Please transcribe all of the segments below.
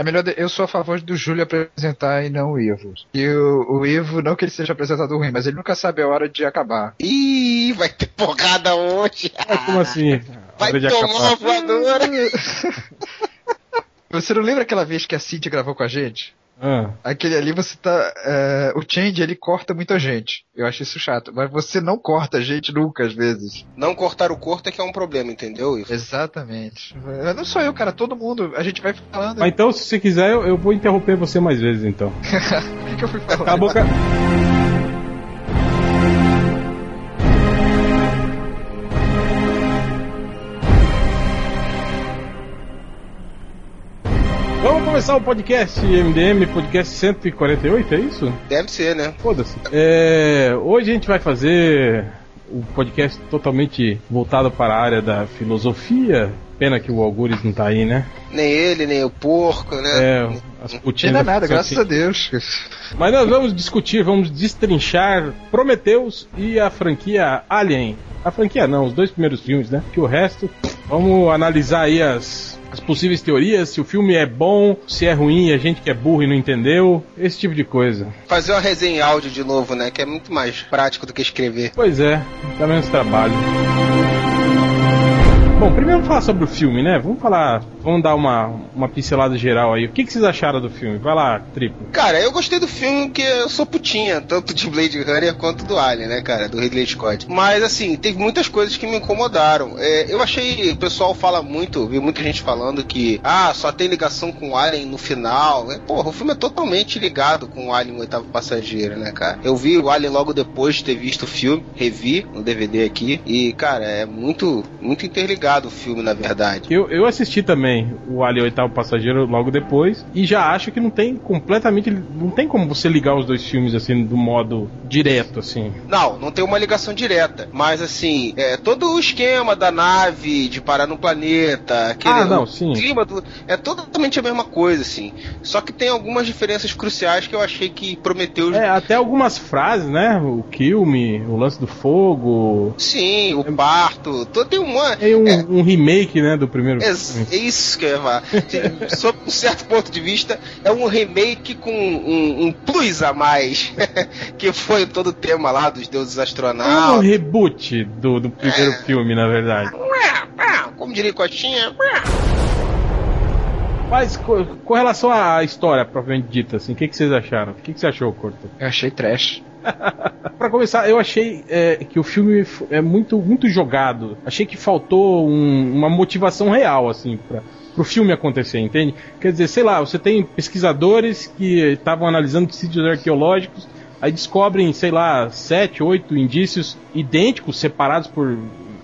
É melhor. de- Eu sou a favor do Júlio apresentar e não o Ivo. E o, o Ivo, não que ele seja apresentador ruim, mas ele nunca sabe a hora de acabar. Ih, vai ter porrada hoje. Ah, como assim? Vai tomar uma acabar. voadora. Você não lembra aquela vez que a Cintia gravou com a gente? Ah, Aquele ali você tá. é, o Change ele corta muita gente. Eu acho isso chato. Mas você não corta a gente nunca, às vezes. Não cortar o corto é que é um problema, entendeu, Ivo? Exatamente. Não sou eu, cara, todo mundo. A gente vai falando. mas então, se você quiser, eu, eu vou interromper você mais vezes, então. O que, que eu fui falando? Cala a começar o podcast MDM, podcast 148, é isso? Deve ser, né? Foda-se. É, hoje a gente vai fazer o podcast totalmente voltado para a área da filosofia. Pena que o Algures não tá aí, né? Nem ele, nem o porco, né? É, as putinhas. Ainda da nada, graças a Deus. mas nós vamos discutir, vamos destrinchar Prometheus e a franquia Alien. A franquia não, os dois primeiros filmes, né? Que o resto, vamos analisar aí as, as possíveis teorias, se o filme é bom, se é ruim, e a gente que é burro e não entendeu, esse tipo de coisa. Fazer uma resenha em áudio de novo, né? Que é muito mais prático do que escrever. Pois é, dá menos trabalho. Bom, primeiro vamos falar sobre o filme, né? Vamos falar, vamos dar uma, uma pincelada geral aí. O que, que vocês acharam do filme? Vai lá, Triplo. Cara, eu gostei do filme porque eu sou putinha, tanto de Blade Runner quanto do Alien, né, cara? Do Ridley Scott. Mas, assim, teve muitas coisas que me incomodaram. É, eu achei, o pessoal fala muito, vi muita gente falando que, ah, só tem ligação com o Alien no final. né? Porra, o filme é totalmente ligado com o Alien o Oitavo Passageiro, né, cara? Eu vi o Alien logo depois de ter visto o filme, revi no DVD aqui, e, cara, é muito, muito interligado o filme, na verdade. Eu, eu assisti também o Alien Oitavo Passageiro logo depois e já acho que não tem completamente. Não tem como você ligar os dois filmes assim do modo direto, assim. Não, não tem uma ligação direta. Mas assim, é, todo o esquema da nave de parar no planeta, aquele, Ah, não, sim. clima do, é totalmente a mesma coisa, assim. Só que tem algumas diferenças cruciais que eu achei que prometeu. É, até algumas frases, né? O Kill Me, o lance do fogo. Sim, o parto. Todo, tem uma. Tem um, é, um remake, né, do primeiro é, filme. é isso que eu ia falar. Sob um certo ponto de vista, é um remake com um, um plus a mais. que foi todo o tema lá dos deuses É um astronautas. reboot do, do primeiro filme, na verdade. Como diria Cotinha. Mas co- com relação à história propriamente dita, assim, o que, que vocês acharam? O que, que você achou, Corto? Eu achei trash. Pra começar, eu achei é, que o filme é muito, muito jogado. Achei que faltou um- uma motivação real, assim, pra, pro filme acontecer, entende? Quer dizer, sei lá, você tem pesquisadores que estavam analisando sítios arqueológicos, aí descobrem, sei lá, sete, oito indícios idênticos, separados por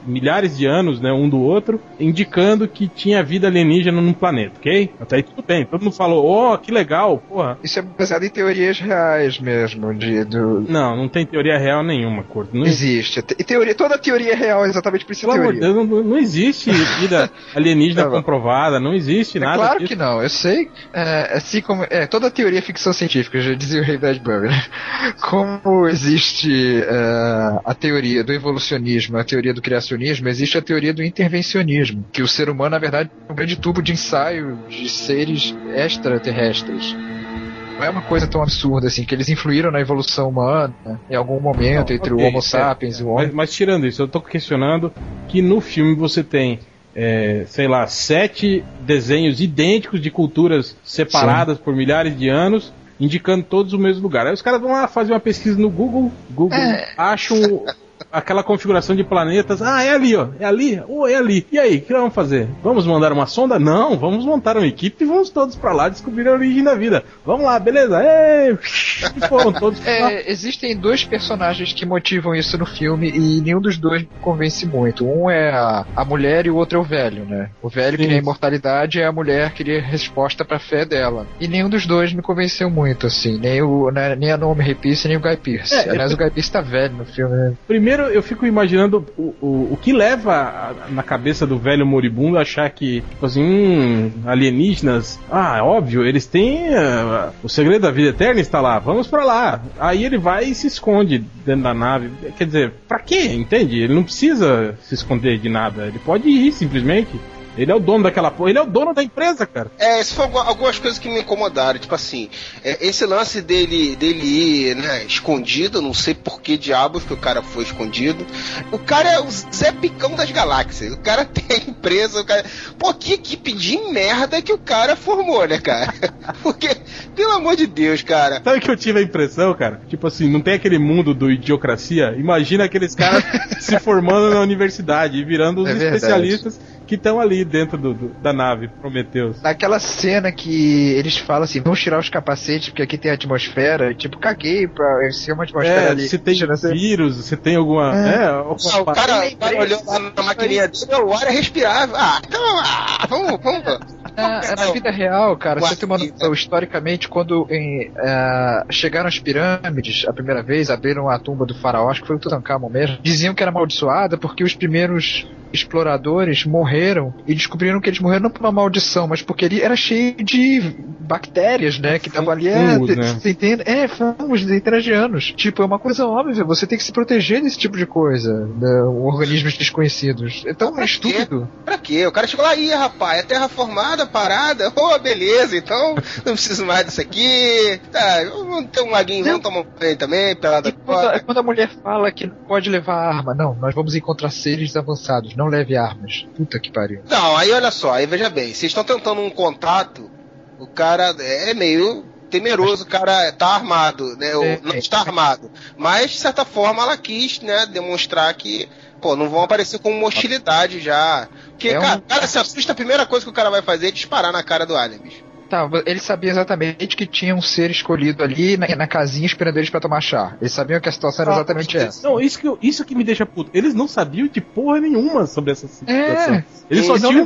milhares de anos, né, um do outro, indicando que tinha vida alienígena num planeta, ok? Até aí tudo bem. Todo mundo falou, oh, que legal, porra. Isso é baseado em teorias reais mesmo. De, do... Não, não tem teoria real nenhuma, Corto. Não Existe. E teoria, toda teoria é real, exatamente por isso é teoria. Deus, não, não existe vida alienígena Tá comprovada, não existe É nada. claro disso. que não, eu sei. É, assim como. É, toda teoria é ficção científica, já dizia o Ray Bradbury, né? Como existe é, a teoria do evolucionismo, a teoria do criacionismo, existe a teoria do intervencionismo. Que o ser humano, na verdade, é um grande tubo de ensaio de seres extraterrestres. Não é uma coisa tão absurda assim, que eles influíram na evolução humana em algum momento Não, entre ok, o Homo é, sapiens e o Mas, homem. mas tirando isso, eu tô questionando que no filme você tem, é, sei lá, sete desenhos idênticos de culturas separadas por milhares de anos, indicando todos o mesmo lugar. Aí os caras vão lá fazer uma pesquisa no Google, Google É. acham aquela configuração de planetas. Ah, é ali, ó, é ali, oh, é ali. E aí, o que nós vamos fazer? Vamos mandar uma sonda? Não, vamos montar uma equipe e vamos todos pra lá descobrir a origem da vida. Vamos lá, beleza? E foram todos. É, existem dois personagens que motivam isso no filme e nenhum dos dois me convence muito. Um é a, a mulher e o outro é o velho, né? O velho Sim. queria imortalidade e a mulher queria resposta pra fé dela. E nenhum dos dois me convenceu muito, assim. Nem, o, né, nem a Naomi Rapace, nem o Guy Pearce. É, Aliás, eu- o Guy Pearce tá velho no filme, né? Primeiro, eu fico imaginando o, o, o que leva a- na cabeça do velho moribundo achar que, tipo assim, hum, alienígenas, ah, é óbvio, eles têm ah, o segredo da vida eterna está lá, vamos pra lá. Aí ele vai e se esconde dentro da nave. Quer dizer, pra quê? Entende? Ele não precisa se esconder de nada, ele pode ir simplesmente. Ele é o dono daquela porra, ele é o dono da empresa, cara. É, isso foram algumas coisas que me incomodaram. Tipo assim, é, esse lance dele, dele ir, né, escondido, não sei por que diabos que o cara foi escondido. O cara é o Zé Picão das galáxias. O cara tem a empresa, o cara. Pô, que equipe de merda que o cara formou, né, cara? Porque, pelo amor de Deus, cara. Sabe que eu tive a impressão, cara? Tipo assim, não tem aquele mundo do idiocracia? Imagina aqueles caras se formando na universidade e virando os É verdade. Que estão ali dentro do, do- da nave Prometheus. Naquela cena que eles falam assim, vamos tirar os capacetes porque aqui tem atmosfera, tipo, caguei pra ser uma atmosfera É, ali. se tem vírus, se tem alguma. É. É, Ah, alguma o cara, o cara olhou lá na maquininha dele, o ar é respirável. Ah, então, ah, vamos, vamos. Na, na vida real, cara, você tem uma noção, historicamente, quando em, eh, chegaram as pirâmides a primeira vez, abriram a tumba do faraó, acho que foi o Tutankhamon mesmo, diziam que era amaldiçoada porque os primeiros exploradores morreram e descobriram que eles morreram não por uma maldição, mas porque ele era cheio de bactérias, né, que estavam ali, é, Fungos, né? entende? É, fungos interagianos. Tipo, é uma coisa óbvia, você tem que se proteger desse tipo de coisa, né, organismos desconhecidos. É tão Pra quê? estúpido. Pra quê? O cara chegou lá, ih, rapaz, é terra formada, parada. Ô, beleza, então não preciso mais disso aqui. Tá, vamos ter um laguinho, vamos tomar um banho também, pelada E quando, quando a mulher fala que não pode levar arma, não, nós vamos encontrar seres avançados, não leve armas. Puta que pariu. Não, aí olha só, aí veja bem, vocês estão tentando um contato, o cara é meio temeroso, o cara tá armado, né? É, não é. está armado. Mas, de certa forma, ela quis, né, demonstrar que, pô, não vão aparecer com uma hostilidade já. Porque, É um- cara, o cara se assusta, a primeira coisa que o cara vai fazer é disparar na cara do alien, bicho. Tá, ele sabia exatamente que tinha um ser escolhido ali na, na casinha esperando eles pra tomar chá. Eles sabiam que a situação era exatamente essa. Não, isso que, eu- isso que me deixa puto. Eles não sabiam de porra nenhuma sobre essa situação. É, Eles só não tinham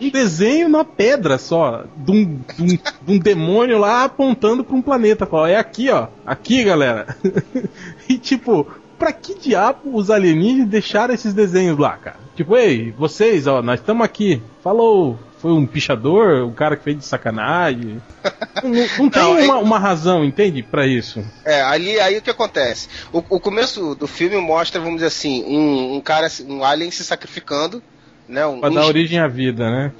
um, um desenho na pedra só, de um, de um, de um demônio lá apontando pra um planeta. Fala, é aqui, ó. Aqui, galera. e tipo, pra que diabo os alienígenas deixaram esses desenhos lá, cara? Tipo, ei, vocês, ó, nós estamos aqui. Falou. Foi um pichador, um cara que fez de sacanagem. Não, não- não tem é- uma, uma razão, entende, pra isso. É, ali aí o que acontece? O, o começo do filme mostra, vamos dizer assim, um, um cara, um alien se sacrificando, né? Um, Pra um dar origem à vida, né?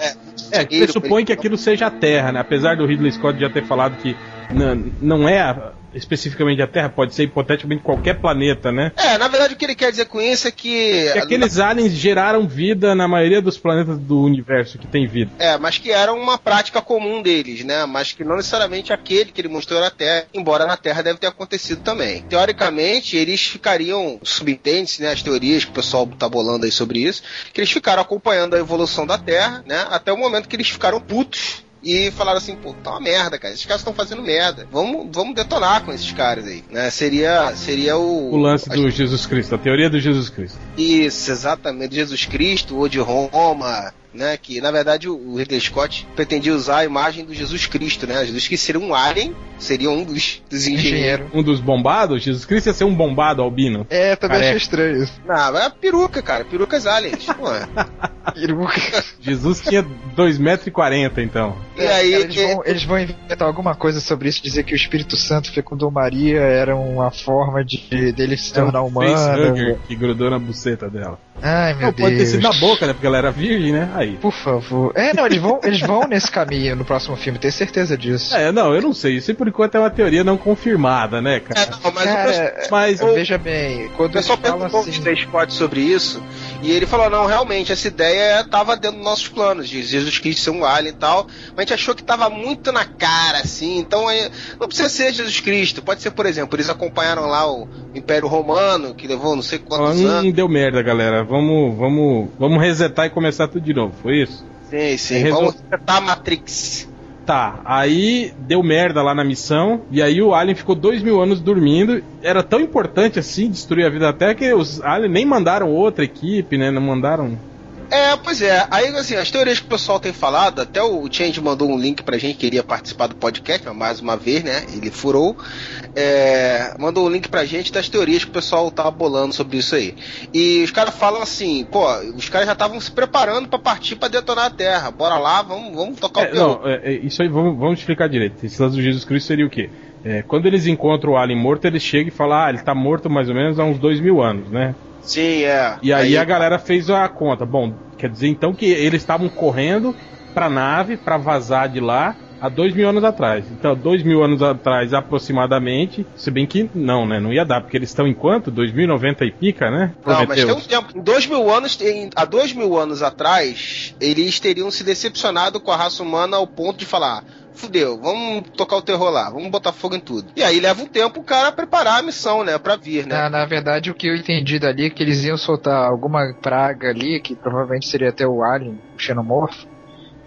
É, que pressupõe que aquilo seja a Terra, né? Apesar do Ridley Scott já ter falado que não, não é a- especificamente a Terra, pode ser hipoteticamente qualquer planeta, né? É, na verdade o que ele quer dizer com isso é que. Que aqueles aliens geraram vida na maioria dos planetas do universo que tem vida. É, mas que era uma prática comum deles, né? Mas que não necessariamente aquele que ele mostrou na Terra, embora na Terra deve ter acontecido também. Teoricamente, eles ficariam, subentende-se, né? As teorias que o pessoal tá bolando aí sobre isso, que eles ficaram acompanhando a evolução da Terra, né? Até o momento que eles ficaram putos. E falaram assim, pô, tá uma merda, cara. Esses caras estão fazendo merda. Vamos, vamos detonar com esses caras aí, né? Seria, seria o... O lance do Jesus Cristo, a teoria do Jesus Cristo. Isso, exatamente. Jesus Cristo ou de Roma, né? Que na verdade o Ridley Scott pretendia usar a imagem do Jesus Cristo, né? Jesus Cristo seria um alien, seria um dos, dos engenheiros. Engenheiro. Um dos bombados, Jesus Cristo ia ser um bombado albino. É, também Careca. achei estranho isso. Não, é peruca, cara. Perucas aliens. Pô. Peruca. Jesus tinha 2,40m então. E aí, Cara, eles, vão, eles vão inventar alguma coisa sobre isso, dizer que o Espírito Santo fecundou Maria era uma forma de dele se tornar um facehugger humano. que grudou na buceta dela. Ai, meu Não, Deus. pode ter sido na boca, né? Porque ela era virgem, né? Aí. Por favor. É, não, eles vão, eles vão nesse caminho no próximo filme, tenho certeza disso. É, não, eu não sei. Isso por enquanto é uma teoria não confirmada, né, é, cara? não, mas o pessoal, Cara, Mas veja bem, o quando eles pessoal falam perguntou assim. Ridley Scott sobre isso, e ele falou, não, realmente, essa ideia estava dentro dos nossos planos, de Jesus Cristo ser um alien e tal, mas a gente achou que estava muito na cara, assim, então não precisa ser Jesus Cristo, pode ser, por exemplo, eles acompanharam lá o Império Romano, que levou não sei quantos anos. Não deu merda, galera. Vamos, vamos, vamos resetar e começar tudo de novo. Foi isso? Sim, sim, É, vamos setar a Matrix. Tá, aí deu merda lá na missão, e aí o Alien ficou dois mil anos dormindo. Era tão importante assim destruir a vida da Terra que os Aliens nem mandaram outra equipe, né? Não mandaram. É, pois é. Aí, assim, as teorias que o pessoal tem falado, até o Change mandou um link pra gente, queria participar do podcast, mas mais uma vez, né? Ele furou. É, mandou um link pra gente das teorias que o pessoal tá bolando sobre isso aí. E os caras falam assim, pô, os caras já estavam se preparando pra partir pra detonar a Terra. Bora lá, vamos, vamos tocar É, o pior. não, é, é, isso aí vamos, vamos explicar direito. Esse lance do Jesus Cristo seria o quê? É, quando eles encontram o Alien morto, eles chegam e falam, ah, ele tá morto mais ou menos há uns dois mil anos, né? Sim, é. E aí, aí a galera fez a conta. Bom, quer dizer então que eles estavam correndo pra nave para vazar de lá há dois mil anos atrás. Então, dois mil anos atrás, aproximadamente, se bem que não, né? Não ia dar, porque eles estão em quanto? 2090 e pica, né? Não, mas tem um tempo. Em dois mil anos, em, há dois mil anos atrás, eles teriam se decepcionado com a raça humana ao ponto de falar fudeu, vamos tocar o terror lá, vamos botar fogo em tudo. E aí leva um tempo o cara preparar a missão, né, pra vir, né? Na, na verdade, o que eu entendi dali é que eles iam soltar alguma praga ali, que provavelmente seria até o Alien, o Xenomorfo,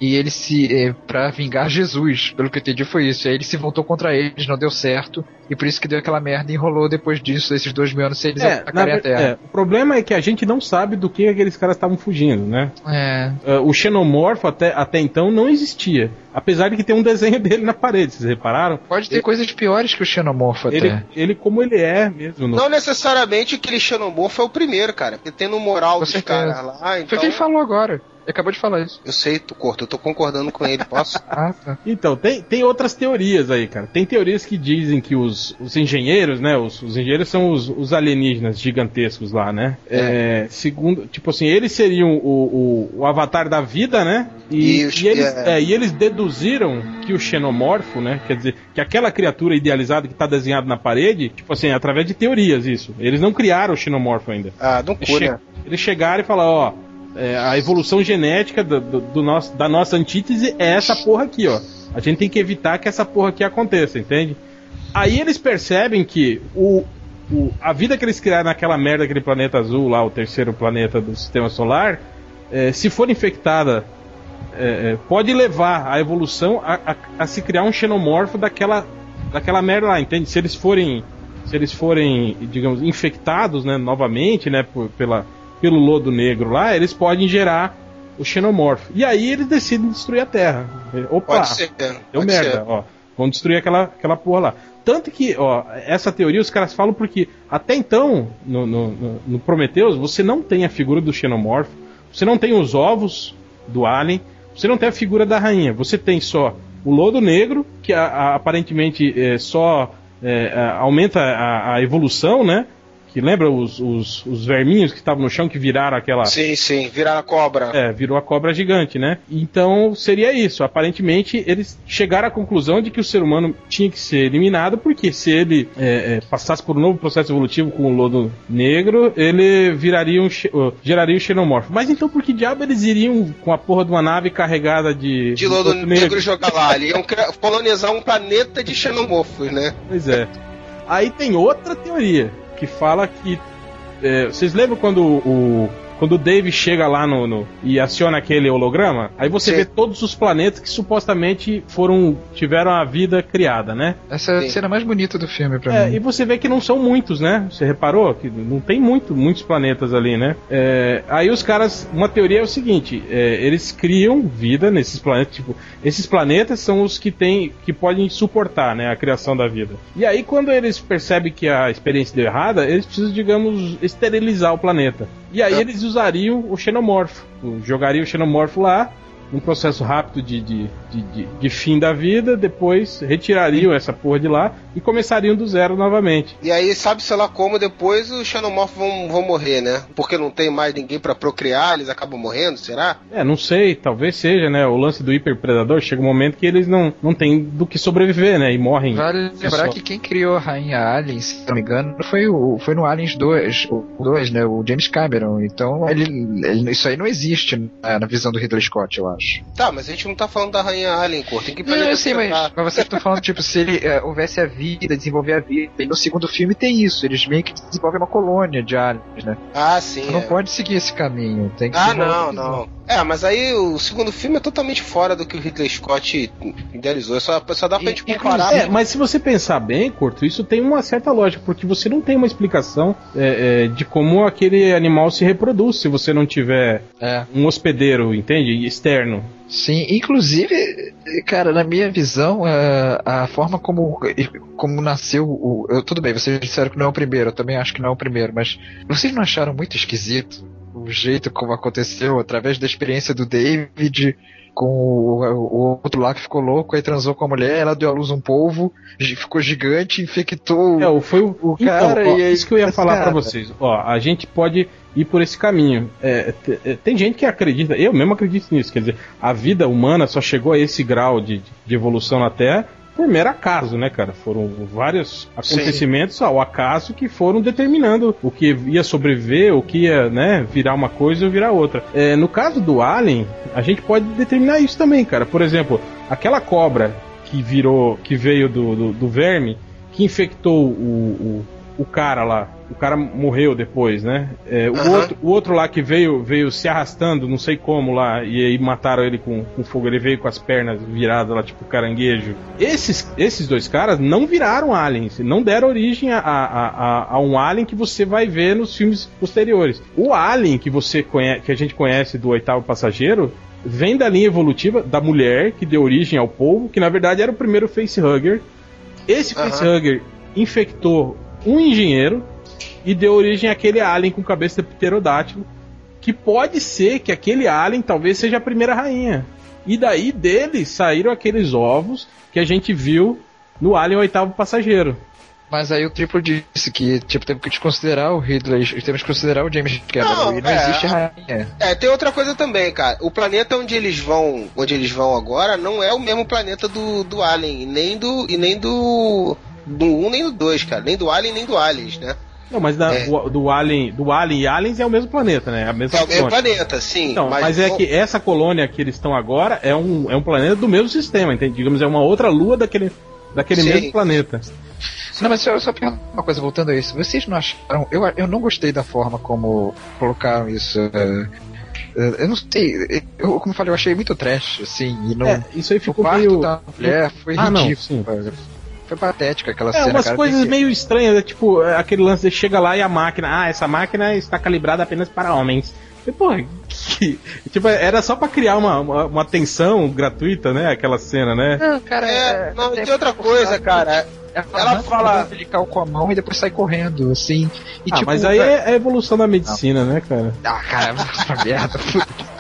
e ele se. É, para vingar Jesus, pelo que eu entendi foi isso. E aí ele se voltou contra eles, não deu certo. E por isso que deu aquela merda e enrolou depois disso, esses dois mil anos, sem eles é, atacarem a Terra. É, o problema é que a gente não sabe do que aqueles caras estavam fugindo, né? É. Uh, o xenomorfo até, até então não existia. Apesar de que tem um desenho dele na parede, vocês repararam? Pode ter ele, coisas piores que o xenomorfo ele, até. Ele como ele é mesmo. No... Não necessariamente aquele xenomorfo é o primeiro, cara. Porque tem no moral dos caras lá. Então... Foi o que ele falou agora. Ele acabou de falar isso. Eu sei, tu corto, eu tô concordando com ele, posso? ah, tá. Então, tem, tem outras teorias aí, cara. Tem teorias que dizem que os, os engenheiros, né? Os, os engenheiros são os, os alienígenas gigantescos lá, né? É. É, segundo, tipo assim, eles seriam o, o, o avatar da vida, né? E, e, e eles, é. é. e eles deduziram que o xenomorfo, né? Quer dizer, que aquela criatura idealizada que tá desenhada na parede, tipo assim, através de teorias, isso. Eles não criaram o xenomorfo ainda. Ah, não cura. Eles chegaram e falaram, ó é, a evolução genética do, do, do, nosso, da nossa antítese é essa porra aqui, ó. A gente tem que evitar que essa porra aqui aconteça, entende? Aí eles percebem que o, o, a vida que eles criaram naquela merda, aquele planeta azul lá, o terceiro planeta do sistema solar, é, se for infectada, é, é pode levar a evolução a, a, a, se criar um xenomorfo daquela, daquela merda lá, entende? Se eles forem, se eles forem, digamos, infectados, né, novamente, né, por, pela pelo lodo negro lá, eles podem gerar o xenomorfo. E aí eles decidem destruir a Terra. Opa, pode ser, deu pode merda, ser. ó. Vão destruir aquela, aquela porra lá. Tanto que, ó, essa teoria os caras falam porque até então, no, no, no Prometheus, você não tem a figura do xenomorfo, você não tem os ovos do alien, você não tem a figura da rainha, você tem só o lodo negro, que a, a, aparentemente é, só é, aumenta a, a, evolução, né? Que lembra os, os, os verminhos que estavam no chão que viraram aquela. Sim, sim, viraram a cobra. É, virou a cobra gigante, né? Então seria isso. Aparentemente eles chegaram à conclusão de que o ser humano tinha que ser eliminado, porque se ele é, é, passasse por um novo processo evolutivo com o lodo negro, ele viraria um, geraria um xenomorfo. Mas então por que diabo eles iriam com a porra de uma nave carregada de. De lodo, negro, negro jogar lá? Iam colonizar um planeta de xenomorfos, né? Pois é. Aí tem outra teoria que fala que. É, vocês lembram quando o, quando o Dave chega lá no, no, e aciona aquele holograma, aí você Sim. vê todos os planetas que supostamente foram tiveram a vida criada, né? Essa é a cena mais bonita do filme pra é, mim. E você vê que não são muitos, né? Você reparou que não tem muito, muitos planetas ali, né? É, aí os caras, uma teoria é o seguinte: é, eles criam vida nesses planetas, tipo, esses planetas são os que tem, que podem suportar, né, a criação da vida. E aí quando eles percebem que a experiência deu errada, eles precisam, digamos, esterilizar o planeta. E aí eles usariam o xenomorfo. Jogariam o xenomorfo lá, um processo rápido de, de, de, de, fim da vida, depois retirariam essa porra de lá e começariam do zero novamente. E aí, sabe-se lá como, depois os xenomorfos vão, vão morrer, né? Porque não tem mais ninguém para procriar, eles acabam morrendo, será? É, não sei, talvez seja, né? O lance do hiperpredador chega um momento que eles não, não têm do que sobreviver, né? E morrem. Vale lembrar que quem criou a Rainha Alien, se não me engano, foi, o, foi no Aliens 2, o 2, né? O James Cameron. Então, ele, ele isso aí não existe na, na visão do Ridley Scott, eu acho acho. Tá, mas a gente não tá falando da Rainha Alien, cor. Tem que Não, eu sei, mas, mas vocês estão falando, tipo, se ele uh, houvesse a vida, desenvolver a vida. E no segundo filme tem isso. Eles meio que desenvolvem uma colônia de aliens, né? Ah, sim. Não é. pode seguir esse caminho. Tem que ah, não, não. É, mas aí o segundo filme é totalmente fora do que o Ridley Scott idealizou. Só, só dá pra e, gente comparar. É, mas se você pensar bem, Curto, isso tem uma certa lógica, porque você não tem uma explicação é, é, de como aquele animal se reproduz se você não tiver é. um hospedeiro, entende? Externo. Sim, inclusive, cara, na minha visão, a, é, a forma como, como nasceu o. Eu, tudo bem, vocês disseram que não é o primeiro, eu também acho que não é o primeiro, mas vocês não acharam muito esquisito o jeito como aconteceu, através da experiência do David com o, o, outro lá que ficou louco, aí transou com a mulher, ela deu à luz um polvo, ficou gigante, infectou é, foi o, o então, cara. Ó, e aí, isso que eu ia falar para vocês. Ó, a gente pode ir por esse caminho. É, é, tem gente que acredita, eu mesmo acredito nisso, quer dizer, a vida humana só chegou a esse grau de, de evolução na Terra por mero acaso, né, cara? Foram vários acontecimentos Sim. ao acaso que foram determinando o que ia sobreviver, o que ia, né, virar uma coisa ou virar outra. É, no caso do Alien, a gente pode determinar isso também, cara. Por exemplo, aquela cobra que virou, que veio do, do, do verme, que infectou o, o, o cara lá, o cara morreu depois, né? É, o, outro, o outro lá que veio veio se arrastando, não sei como lá, e aí mataram ele com, com fogo, ele veio com as pernas viradas lá, tipo caranguejo. Esses, esses dois caras não viraram aliens, não deram origem a, a, a, a um alien que você vai ver nos filmes posteriores. O alien que você conhece, que a gente conhece do oitavo passageiro, vem da linha evolutiva da mulher que deu origem ao povo, que na verdade era o primeiro facehugger. Esse facehugger infectou um engenheiro e deu origem àquele alien com cabeça de pterodátilo, que pode ser que aquele alien talvez seja a primeira rainha. E daí dele saíram aqueles ovos que a gente viu no Alien Oitavo Passageiro. Mas aí o triplo disse que, tipo, temos que desconsiderar o Ridley, temos que considerar o James Cameron, e não é, existe rainha. É, tem outra coisa também, cara. O planeta onde eles vão, onde eles vão agora, não é o mesmo planeta do, do Alien, nem do, e nem do, do 1 nem do 2, cara. Nem do Alien, nem do Aliens, né? Não, mas da, é. o, do Alien, do Alien e Aliens é o mesmo planeta, né? A mesma é o mesmo planeta, sim. Então, mas, mas é que essa colônia que eles estão agora é um, é um planeta do mesmo sistema, entende? Digamos, é uma outra lua daquele, daquele mesmo planeta. Não, mas só, só uma coisa, voltando a isso. Vocês não acharam. Eu, eu não gostei da forma como colocaram isso. Uh, eu não sei, eu, como eu falei, eu achei muito trash, assim, e não, é, isso aí ficou meio... da mulher foi ah, ridículo. Não, foi patética aquela é, cena. umas cara, coisas meio estranhas, né? tipo, aquele lance de chega lá e a máquina, ah, essa máquina está calibrada apenas para homens. E, porra, que, tipo, era só pra criar uma, uma, uma, tensão gratuita, né? Aquela cena, né? Não, cara, é, é não, tem outra coisa, cara. Ela, ela fala umbilical com a mão e depois sai correndo, assim. E, ah, tipo, mas aí é a evolução da medicina, não. né, cara? Ah, cara, essa merda.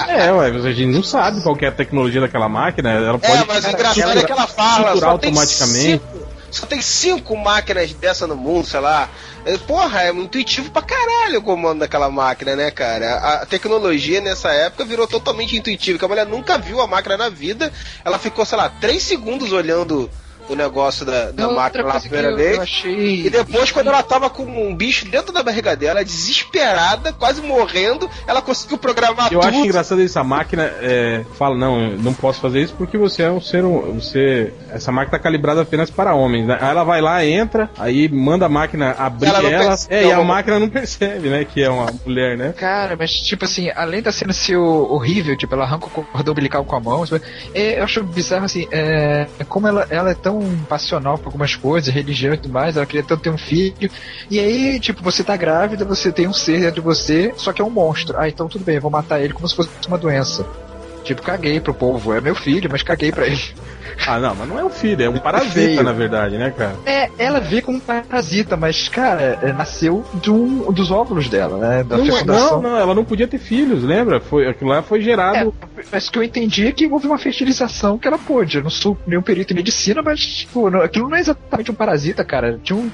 é, ué, a gente não sabe qual é a tecnologia daquela máquina. Ela é, pode. É, mas o engraçado é que ela fala. automaticamente. Cinco, só tem cinco máquinas dessa no mundo, sei lá. É, porra, é intuitivo pra caralho o comando daquela máquina, né, cara? A tecnologia nessa época virou totalmente intuitiva, que a mulher nunca viu a máquina na vida. Ela ficou, sei lá, três segundos olhando o negócio da, da máquina lá a primeira vez. Achei... E depois, quando ela tava com um bicho dentro da barriga dela, desesperada, quase morrendo, ela conseguiu programar eu tudo. Eu acho engraçado isso, a máquina é, fala, não, não posso fazer isso porque você é um ser. Você, essa máquina tá calibrada apenas para homens. Né? Aí ela vai lá, entra, aí manda a máquina abrir ela. ela é, e a máquina não percebe, né? Que é uma mulher, né? Cara, mas tipo assim, além da cena ser horrível, tipo, ela arranca o cordão umbilical com a mão, é, eu acho bizarro assim, é, como ela, ela é tão tão passional por algumas coisas, religião e tudo mais, ela queria tanto ter um filho. E aí, tipo, você tá grávida, você tem um ser dentro de você, só que é um monstro. Ah, então tudo bem, vou matar ele como se fosse uma doença. Tipo, caguei pro povo. É meu filho, mas caguei pra ele. Ah, não, mas não é um filho, é um parasita, na verdade, né, cara? É, ela vê como um parasita, mas, cara, é, nasceu de um, dos óvulos dela, né? Da não, não, não, ela não podia ter filhos, lembra? Foi, aquilo lá foi gerado. É, mas que eu entendi é que houve uma fertilização que ela pôde. Eu não sou nenhum perito em medicina, mas, tipo, não, aquilo não é exatamente um parasita, cara. Tinha um.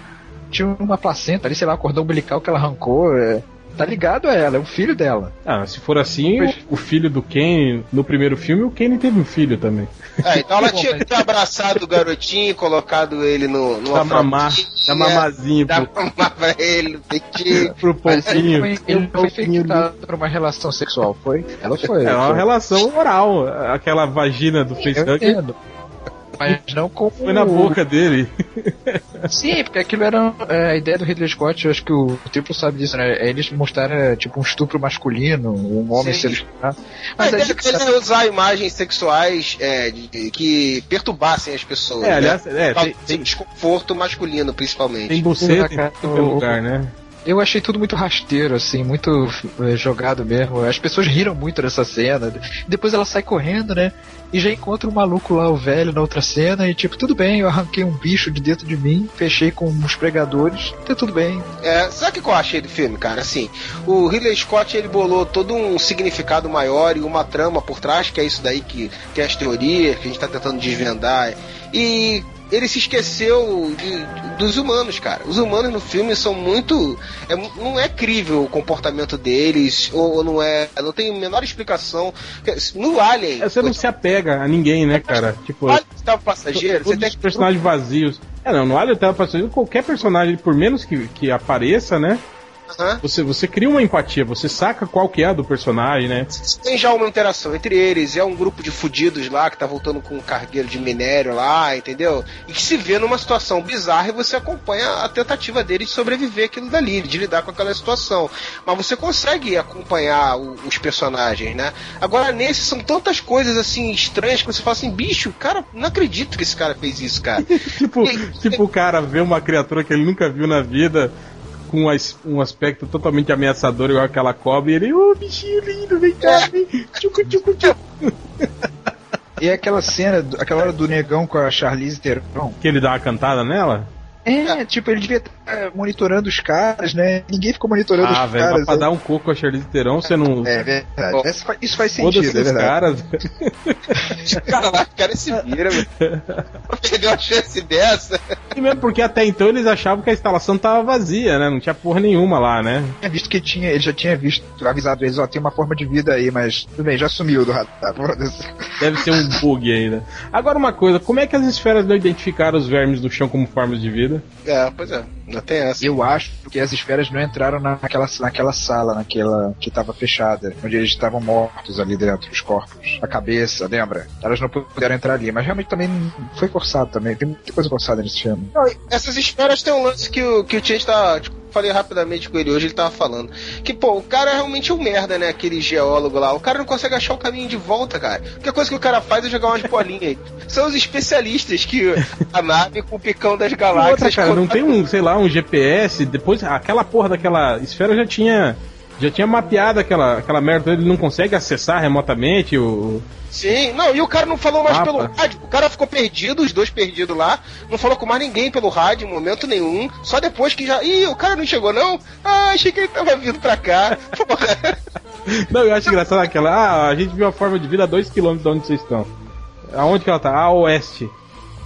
Tinha uma placenta ali, sei lá, cordão umbilical que ela arrancou. É tá ligado a ela, é o filho dela. Ah, se for assim, o, o, filho do Ken, no primeiro filme, o Ken teve um filho também. É, então ela tinha que ter abraçado o garotinho, colocado ele no, no da mamar, da mamazinho. Da mamar pra ele, no peitinho. pro pouquinho. Ele, ele foi infectado por uma relação sexual, foi? Ela foi. É uma foi. relação oral, aquela vagina do Facebook mas não como. Foi na boca dele. Sim, porque aquilo era é, a ideia do Ridley Scott, eu acho que o, o Triplo sabe disso, né? É eles mostraram é, tipo um estupro masculino, um homem Sim. sendo Mas a ideia é usar imagens sexuais é, de, que perturbassem as pessoas. É, aliás, né? é, tem, tem, desconforto masculino, principalmente. Tem buceta em todo lugar, né? Eu achei tudo muito rasteiro, assim, muito é, jogado mesmo. As pessoas riram muito dessa cena. Depois ela sai correndo, né? E já encontra o um maluco lá, o velho, na outra cena. E tipo, tudo bem, eu arranquei um bicho de dentro de mim, fechei com uns pregadores, tá tudo bem. É, sabe o que eu achei do filme, cara? Assim, o Ridley Scott ele bolou todo um significado maior e uma trama por trás, que é isso daí que tem as teorias, que a gente tá tentando desvendar. E ele se esqueceu de, dos humanos, cara. Os humanos no filme são muito. É, não é crível o comportamento deles, ou, ou, não é. Não tem a menor explicação. No Alien. É, você não se apega a ninguém, né, cara? Tipo. Alien estava passageiro, você tem personagens vazios. É, não, no Alien estava passageiro, qualquer personagem, por menos que, que apareça, né? Uhum. Você, você cria uma empatia, você saca qual que é a do personagem, né? Tem já uma interação entre eles, é um grupo de fudidos lá que tá voltando com um cargueiro de minério lá, entendeu? E que se vê numa situação bizarra e você acompanha a tentativa deles de sobreviver aquilo dali, de lidar com aquela situação. Mas você consegue acompanhar o, os personagens, né? Agora, nesse são tantas coisas assim estranhas que você fala assim, bicho, cara, não acredito que esse cara fez isso, cara. tipo, e, tipo o cara vê uma criatura que ele nunca viu na vida com um aspecto totalmente ameaçador, igual aquela cobra, e ele, ô oh, bichinho lindo, vem cá, vem. Tchucu, tchucu, tchucu. E aquela cena, aquela hora do negão com a Charlize Theron. Que ele dá uma cantada nela? É, tipo, ele devia estar monitorando os caras, né? Ninguém ficou monitorando ah, os véio, caras. Ah, pra né? dar um coco a Charlize Theron, você não. É verdade. Isso faz, isso faz sentido, é verdade. caras. cara lá, o cara se vira, velho. Pegar uma chance dessa. E mesmo porque até então eles achavam que a instalação tava vazia, né? Não tinha porra nenhuma lá, né? Tinha visto que tinha, ele já tinha visto, avisado eles, ó, tem uma forma de vida aí, mas tudo bem, já sumiu do radar. Deve ser um bug ainda. Agora uma coisa, como é que as esferas não identificaram os vermes do chão como formas de vida? vida. É, pois é. Ainda tem essa. Eu acho que as esferas não entraram naquela, naquela sala, naquela que estava fechada, onde eles estavam mortos ali dentro, os corpos. A cabeça, lembra? Elas não puderam entrar ali, mas realmente também foi forçado também. Tem muita coisa forçada nesse filme. Não, essas esferas tem um lance que o, que o Tia está. Tipo, falei rapidamente com ele hoje, ele tava falando. Que, pô, o cara é realmente um merda, né? Aquele geólogo lá. O cara não consegue achar o caminho de volta, cara. A única coisa que o cara faz é jogar umas bolinhas aí. São os especialistas que a nave com o picão das galáxias. Outra, cara, não tem um, sei lá, um GPS. Depois, aquela porra daquela esfera já tinha já tinha mapeado aquela, aquela merda, ele não consegue acessar remotamente o. Sim, não, e o cara não falou mais pelo rádio. O cara ficou perdido, os dois perdidos lá, não falou com mais ninguém pelo rádio em momento nenhum. Só depois que já. Ih, o cara não chegou, não? Ah, achei que ele tava vindo pra cá. Porra. Não, eu acho engraçado aquela. Ah, a gente viu a forma de vida a 2km de onde vocês estão. Aonde que ela tá? A oeste.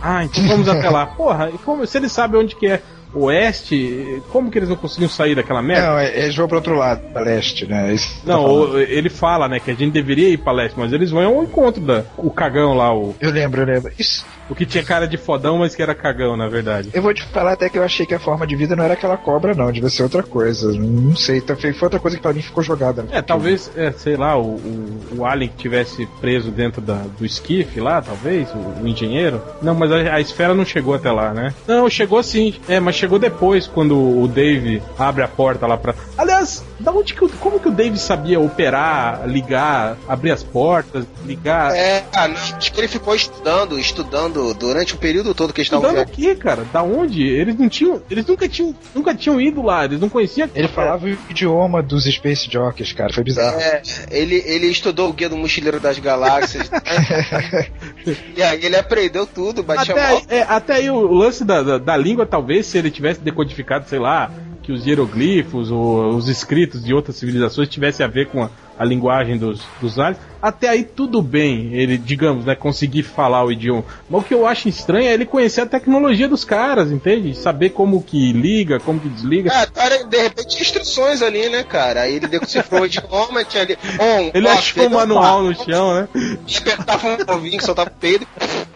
Ah, então vamos até lá. Porra, como, se ele sabe onde que é oeste, como que eles não conseguiam sair daquela merda? Não, é, eles vão para outro lado, para leste, né? Isso tá não, tá ele fala, né, que a gente deveria ir para leste, mas eles vão ao encontro da o cagão lá, o Eu lembro, eu lembro. Isso o que tinha cara de fodão, mas que era cagão, na verdade. Eu vou te falar até que eu achei que a forma de vida não era aquela cobra, não. Devia ser outra coisa. Não sei. Foi outra coisa que pra mim ficou jogada. É, talvez, é, sei lá, o, o, o, Alien que tivesse preso dentro da, do esquife lá, talvez, o, o engenheiro. Não, mas a, a, esfera não chegou até lá, né? Não, chegou sim. É, mas chegou depois, quando o Dave abre a porta lá pra. Aliás, da onde que, como que o Dave sabia operar, ligar, abrir as portas, ligar? É, acho que ele ficou estudando, estudando durante o período todo que eles estavam Estudando aqui, cara? Da onde? Eles não tinham. Eles nunca tinham, nunca tinham ido lá, eles não conheciam. Ele falava o idioma dos Space Jockeys, cara. Foi bizarro. É, ele, ele estudou o guia do Mochileiro das Galáxias. e aí ele aprendeu tudo, batia até, aí, é, até aí o lance da, da, da língua, talvez, se ele tivesse decodificado, sei lá, que os hieroglifos ou os escritos de outras civilizações tivessem a ver com a, a linguagem dos, dos aliens, até aí tudo bem, ele, digamos, né, conseguir falar o idioma. Mas o que eu acho estranho é ele conhecer a tecnologia dos caras, entende? Saber como que liga, como que desliga. É, cara, de repente instruções ali, né, cara? Aí ele decifrou o idioma, tinha ali. On, ele off, achou o manual no chão, né? Apertava um ovinho, soltava peido,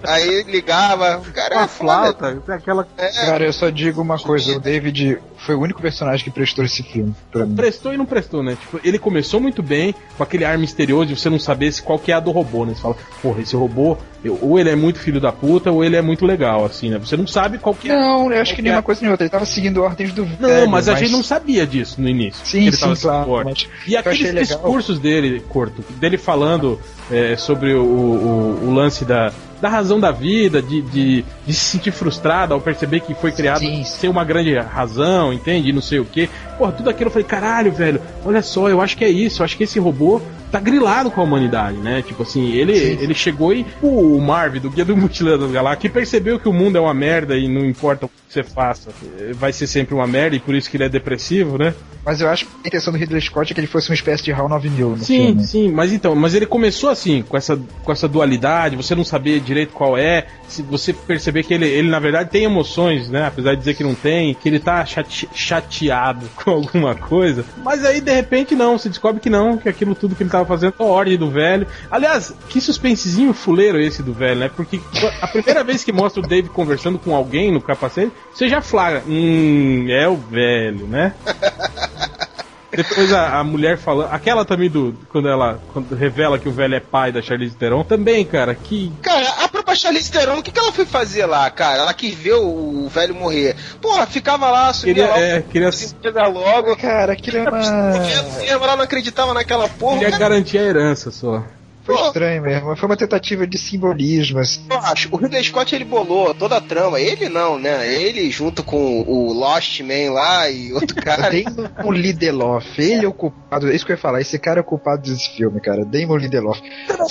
aí ligava. Cara, uma é flauta, aquela. É. Cara, eu só digo uma coisa, o David foi o único personagem que prestou esse filme. Prestou e não prestou, né? Tipo, ele começou muito bem, com aquele ar misterioso você não saber se qual que é a do robô, né? Você fala, porra, esse robô, ou ele é muito filho da puta, ou ele é muito legal, assim, né? Você não sabe qual que é. Não, eu acho que nem uma coisa nem outra. Ele tava seguindo ordens do Não, velho, mas a mas... gente não sabia disso no início. Sim, sim, claro. Mas e aqueles discursos dele, Corto, dele falando é, sobre o, o, o, lance da, da razão da vida, de, de, de se sentir frustrado ao perceber que foi criado Sim. sem uma grande razão, entende? E não sei o que. Porra, tudo aquilo eu falei, caralho, velho, olha só, eu acho que é isso, eu acho que esse robô tá grilado com a humanidade, né? Tipo assim, ele, ele chegou e o Marv, do Guia do Mutilano das Galáxias, que percebeu que o mundo é uma merda e não importa o que você faça, vai ser sempre uma merda e por isso que ele é depressivo, né? Mas eu acho que a intenção do Ridley Scott é que ele fosse uma espécie de HAL 9000 no Sim, filme. sim, mas então, mas ele começou assim, com essa, com essa dualidade, você não saber direito qual é, se você perceber que ele, ele na verdade tem emoções, né? Apesar de dizer que não tem, que ele tá chate- chateado com alguma coisa, mas aí de repente não, você descobre que não, que aquilo tudo que ele tava fazendo é ordem do velho. Aliás, que suspensezinho fuleiro esse do velho, né? Porque a primeira vez que mostra o Dave conversando com alguém no capacete, você já flagra, hum, é o velho, né? Depois a, a mulher falando. Aquela também do. Quando ela quando revela que o velho é pai da Charlize Theron. Também, cara, que. Cara, a própria Charlize Theron, o que, que ela foi fazer lá, cara? Ela quis ver o, o velho morrer. Porra, ficava lá, subia Queria, logo, é, queria, logo. Cara, aquilo é uma. Ela não acreditava naquela porra. queria cara, garantir a herança só. Foi estranho mesmo. Foi uma tentativa de simbolismo. assim. eu acho. O Ridley Scott ele bolou toda a trama. Ele não, né? Ele junto com o Lost Man lá e outro cara. Damon Lindelof, ele é o culpado. É isso que eu ia falar. Esse cara é o culpado desse filme, cara. Damon Lindelof.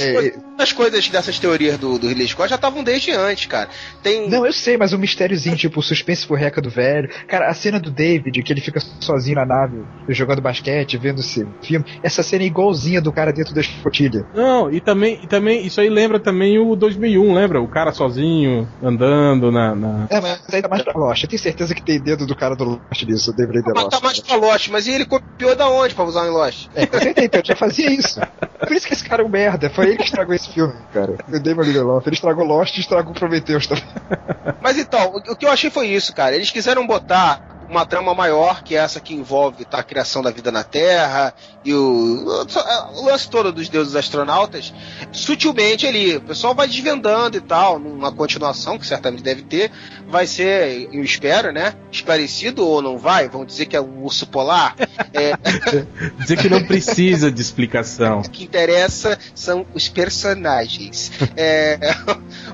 É, As coisas dessas teorias do, do Ridley Scott já estavam desde antes, cara. Tem. Não, eu sei, mas o mistériozinho, tipo, o suspense furreca do velho. Cara, a cena do David, que ele fica sozinho na nave, jogando basquete, vendo esse filme. Essa cena é igualzinha do cara dentro da escotilha. Não, e também, e também. Isso aí lembra também o 2001, lembra? O cara sozinho, andando na. na... É, mas ainda mais pra Lost. Eu tenho certeza que tem dedo do cara do Lost nisso, o David Mas Lindelof. tá mais pra Lost, mas e ele copiou da onde pra usar em Lost? É, então, ele já fazia isso. Por isso que esse cara é um merda. Foi ele que estragou esse filme, cara. O Damon Lindelof. Ele estragou Lost e estragou Prometheus também. Mas então, o que eu achei foi isso, cara. Eles quiseram botar uma trama maior, que é essa que envolve tá, a criação da vida na Terra e o, o, o lance todo dos deuses astronautas, sutilmente ali. O pessoal vai desvendando e tal, numa continuação, que certamente deve ter. Vai ser, eu espero, né? Esclarecido ou não vai? Vão dizer que é um urso polar. É, Dizer que não precisa de explicação. o que interessa são os personagens. É,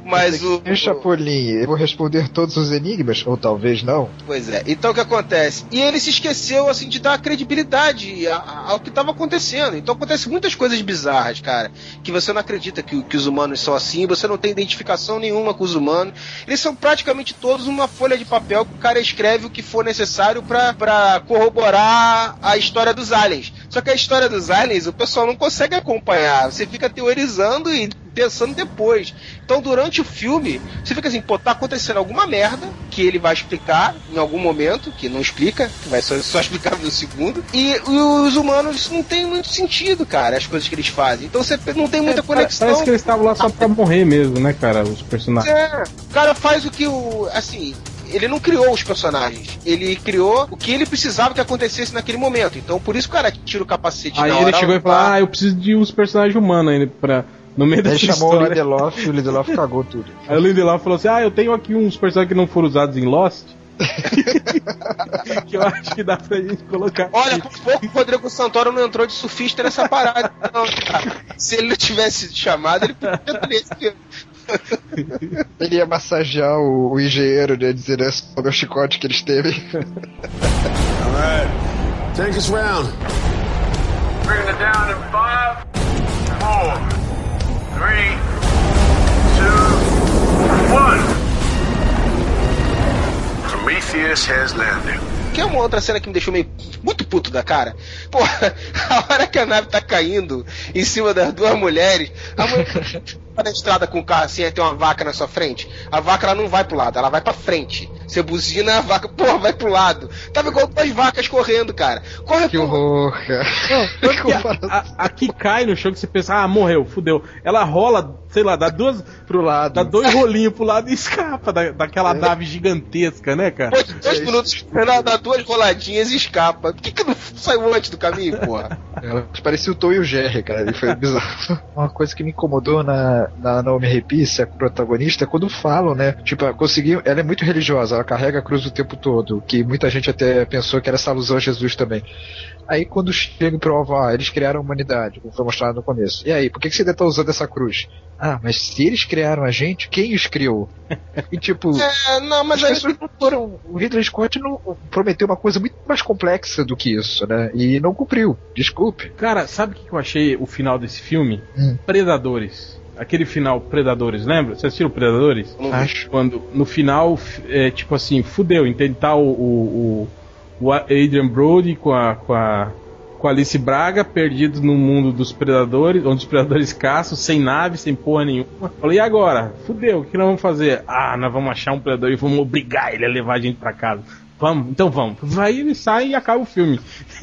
mas o. Chapolin, eu vou responder todos os enigmas? Ou talvez não? Pois é. Então o que acontece? E ele se esqueceu, assim, de dar credibilidade ao que estava acontecendo. Então acontece muitas coisas bizarras, cara. Que você não acredita que, que os humanos são assim, você não tem identificação nenhuma com os humanos. Eles são praticamente todos uma folha de papel que o cara escreve o que for necessário pra corroborar a história dos aliens. Só que a história dos aliens o pessoal não consegue acompanhar. Você fica teorizando e pensando depois. Então, durante o filme, você fica assim, pô, tá acontecendo alguma merda que ele vai explicar em algum momento, que não explica, que vai só, só explicar no segundo. E os humanos não tem muito sentido, cara, as coisas que eles fazem. Então você não tem muita É, conexão. Parece que eles estavam lá só pra morrer mesmo, né, cara? Os personagens. É, o cara faz o que o. Assim. Ele não criou os personagens, ele criou o que ele precisava que acontecesse naquele momento. Então, por isso que o cara tira o capacete Aí na ele hora, chegou e falou. Ah, eu preciso de uns personagens humanos ainda pra. No meio Ele dessa chamou o história. Lindelof e o Lindelof cagou tudo. Aí o Lindelof falou assim: Ah, eu tenho aqui uns personagens que não foram usados em Lost. que eu acho que dá pra gente colocar. Olha, aqui. por pouco o Rodrigo Santoro não entrou de surfista nessa parada, não, cara. Se ele não tivesse chamado, ele podia ter esse. Ele ia massagear o, o engenheiro, né? Dizer é sobre o chicote que eles teve. All right. Take us round. Bringing it down in five, four, three, two, one. Prometheus has landed. Que é uma outra cena que me deixou meio muito puto da cara. Porra, a hora que a nave tá caindo em cima das duas mulheres, a mulher tá na estrada com o carro assim, aí tem uma vaca na sua frente. A vaca ela não vai pro lado, ela vai pra frente. Você buzina, a vaca, porra, vai pro lado. Tava igual duas vacas correndo, cara. Corre Que pro- horror, cara. Que a, a, a que cai no chão que você pensa, ah, morreu, fudeu. Ela rola, sei lá, dá duas. Pro lado. Dá dois rolinhos pro lado e escapa da, daquela nave gigantesca, né, cara? Depois de dois minutos, ela dá duas roladinhas e escapa. Por que, que não saiu antes do caminho, porra? Ela parecia o Tom e o Jerry, cara. E foi bizarro. Uma coisa que me incomodou na, na Naomi Rapace, a protagonista, é quando falam, né? Tipo, ela conseguiu. Ela é muito religiosa. Ela carrega a cruz o tempo todo, que muita gente até pensou que era essa alusão a Jesus também. Aí quando chega e prova, ah, eles criaram a humanidade, como foi mostrado no começo. E aí, por que, que você ainda tá usando essa cruz? Ah, mas se eles criaram a gente, quem os criou? E tipo. É, não, mas as aí. pessoas não foram. O Ridley Scott não prometeu uma coisa muito mais complexa do que isso, né? E não cumpriu. Desculpe. Cara, sabe o que eu achei o final desse filme? Hum. Predadores. Aquele final Predadores, lembra? Você assistiu Predadores? Acho. Quando no final, é, tipo assim, fudeu, entende? Tá o, o, o, o Adrian Brody com a, com a com a Alice Braga, perdido no mundo dos predadores, onde os predadores caçam, sem nave, sem porra nenhuma. Falei, e agora? Fudeu, o que nós vamos fazer? Ah, nós vamos achar um predador e vamos obrigar ele a levar a gente pra casa. Vamos, então vamos. Vai, ele sai e acaba o filme.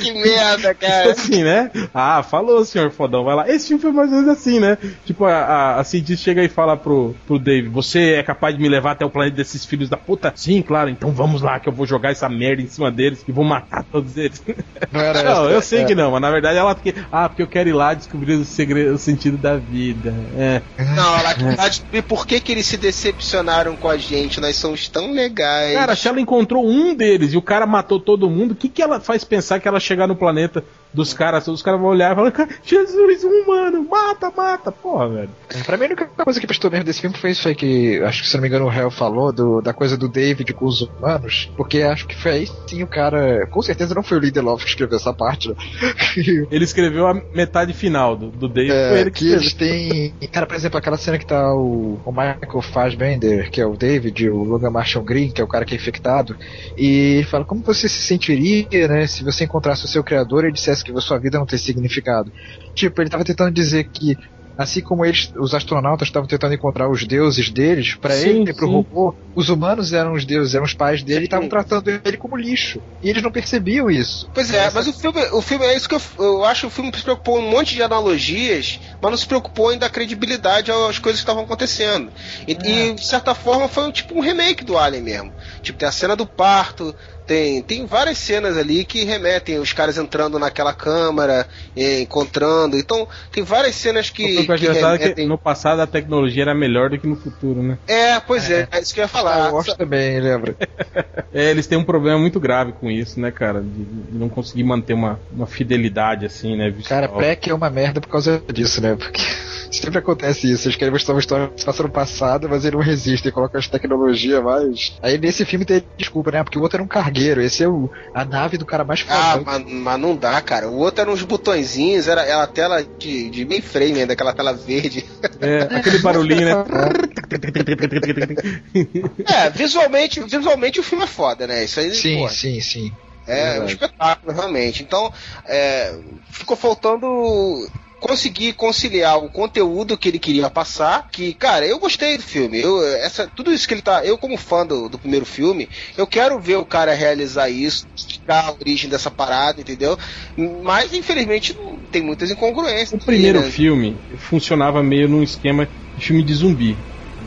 que merda, Tipo cara. assim, né? Ah, falou, senhor fodão, vai lá. Esse filme foi mais ou menos assim, né? Tipo, a, a, a cientista chega e fala pro, pro Dave: Você é capaz de me levar até o planeta desses filhos da puta? Sim, claro, então vamos lá, que eu vou jogar essa merda em cima deles e vou matar todos eles. Não era Não, essa, eu sei é. que não, mas na verdade ela. que- Ah, porque eu quero ir lá descobrir o segredo, o sentido da vida. É. Não, ela quer descobrir por que, que eles se decepcionaram com a gente. Nós somos tão legais. Cara, se ela encontrou um deles e o cara matou todo mundo, o que, que ela faz pensar que ela chegar no planeta dos caras? Os caras vão olhar e falar: "Cara, Jesus, um humano, mata, mata. Porra, velho. Pra mim, a única coisa que prestou mesmo desse filme foi isso aí que, acho que se não me engano, o Hell falou, do, da coisa do David com os humanos, porque acho que foi aí sim o cara. Com certeza não foi o Lindelof que escreveu essa parte, né? Ele escreveu a metade final do, do foi É, ele que, que eles têm. Cara, por exemplo, aquela cena que tá o, o Michael Fassbender, que é o David, o Logan Marshall Green, que é o cara que é infectado, e fala como você se sentiria, né, se você encontrasse o seu criador e dissesse que a sua vida não tem significado. Tipo, ele tava tentando dizer que. Assim como eles, os astronautas estavam tentando encontrar os deuses deles, pra Sim, ele, pro sim. robô, os humanos eram os deuses, eram os pais dele e estavam tratando ele como lixo. E eles não percebiam isso. Pois é, mas o filme, o filme é isso que eu, eu acho que o filme se preocupou em um monte de analogias, mas não se preocupou em dar credibilidade às coisas que estavam acontecendo. E, e, de certa forma foi um, tipo um remake do Alien mesmo. Tipo, tem a cena do parto, tem, tem várias cenas ali que remetem os caras entrando naquela câmara, encontrando. Então, tem várias cenas que. O que eu acho que engraçado é que remetem- no passado a tecnologia era melhor do que no futuro, né? É, pois é, é isso que eu ia falar. eu gosto também, lembra? É, eles têm um problema muito grave com isso, né, cara? De, de não conseguir manter uma, uma fidelidade assim, né? visual. Cara, Peck é uma merda por causa disso, né? Porque sempre acontece isso. Eles querem mostrar uma história que se passa no passado, mas eles não resistem, colocam as tecnologias mais. Aí nesse filme tem desculpa, né? Porque o outro era um cargueiro, esse é o, a nave do cara mais Ah, foda. mas, mas não dá, cara. O outro era uns botõezinhos, era, era a tela de, de mainframe ainda, aquela tela verde. É, aquele barulhinho, né? É, visualmente, visualmente o filme é foda, né? Isso aí, sim, pô, sim, sim. é um verdade. espetáculo, realmente. Então, é, ficou faltando conseguir conciliar o conteúdo que ele queria passar, que, cara, eu gostei do filme. Eu, essa, tudo isso que ele tá. Eu, como fã do, do primeiro filme, eu quero ver o cara realizar isso, explicar a origem dessa parada, entendeu? Mas, infelizmente, tem muitas incongruências. O primeiro né? filme funcionava meio num esquema de filme de zumbi.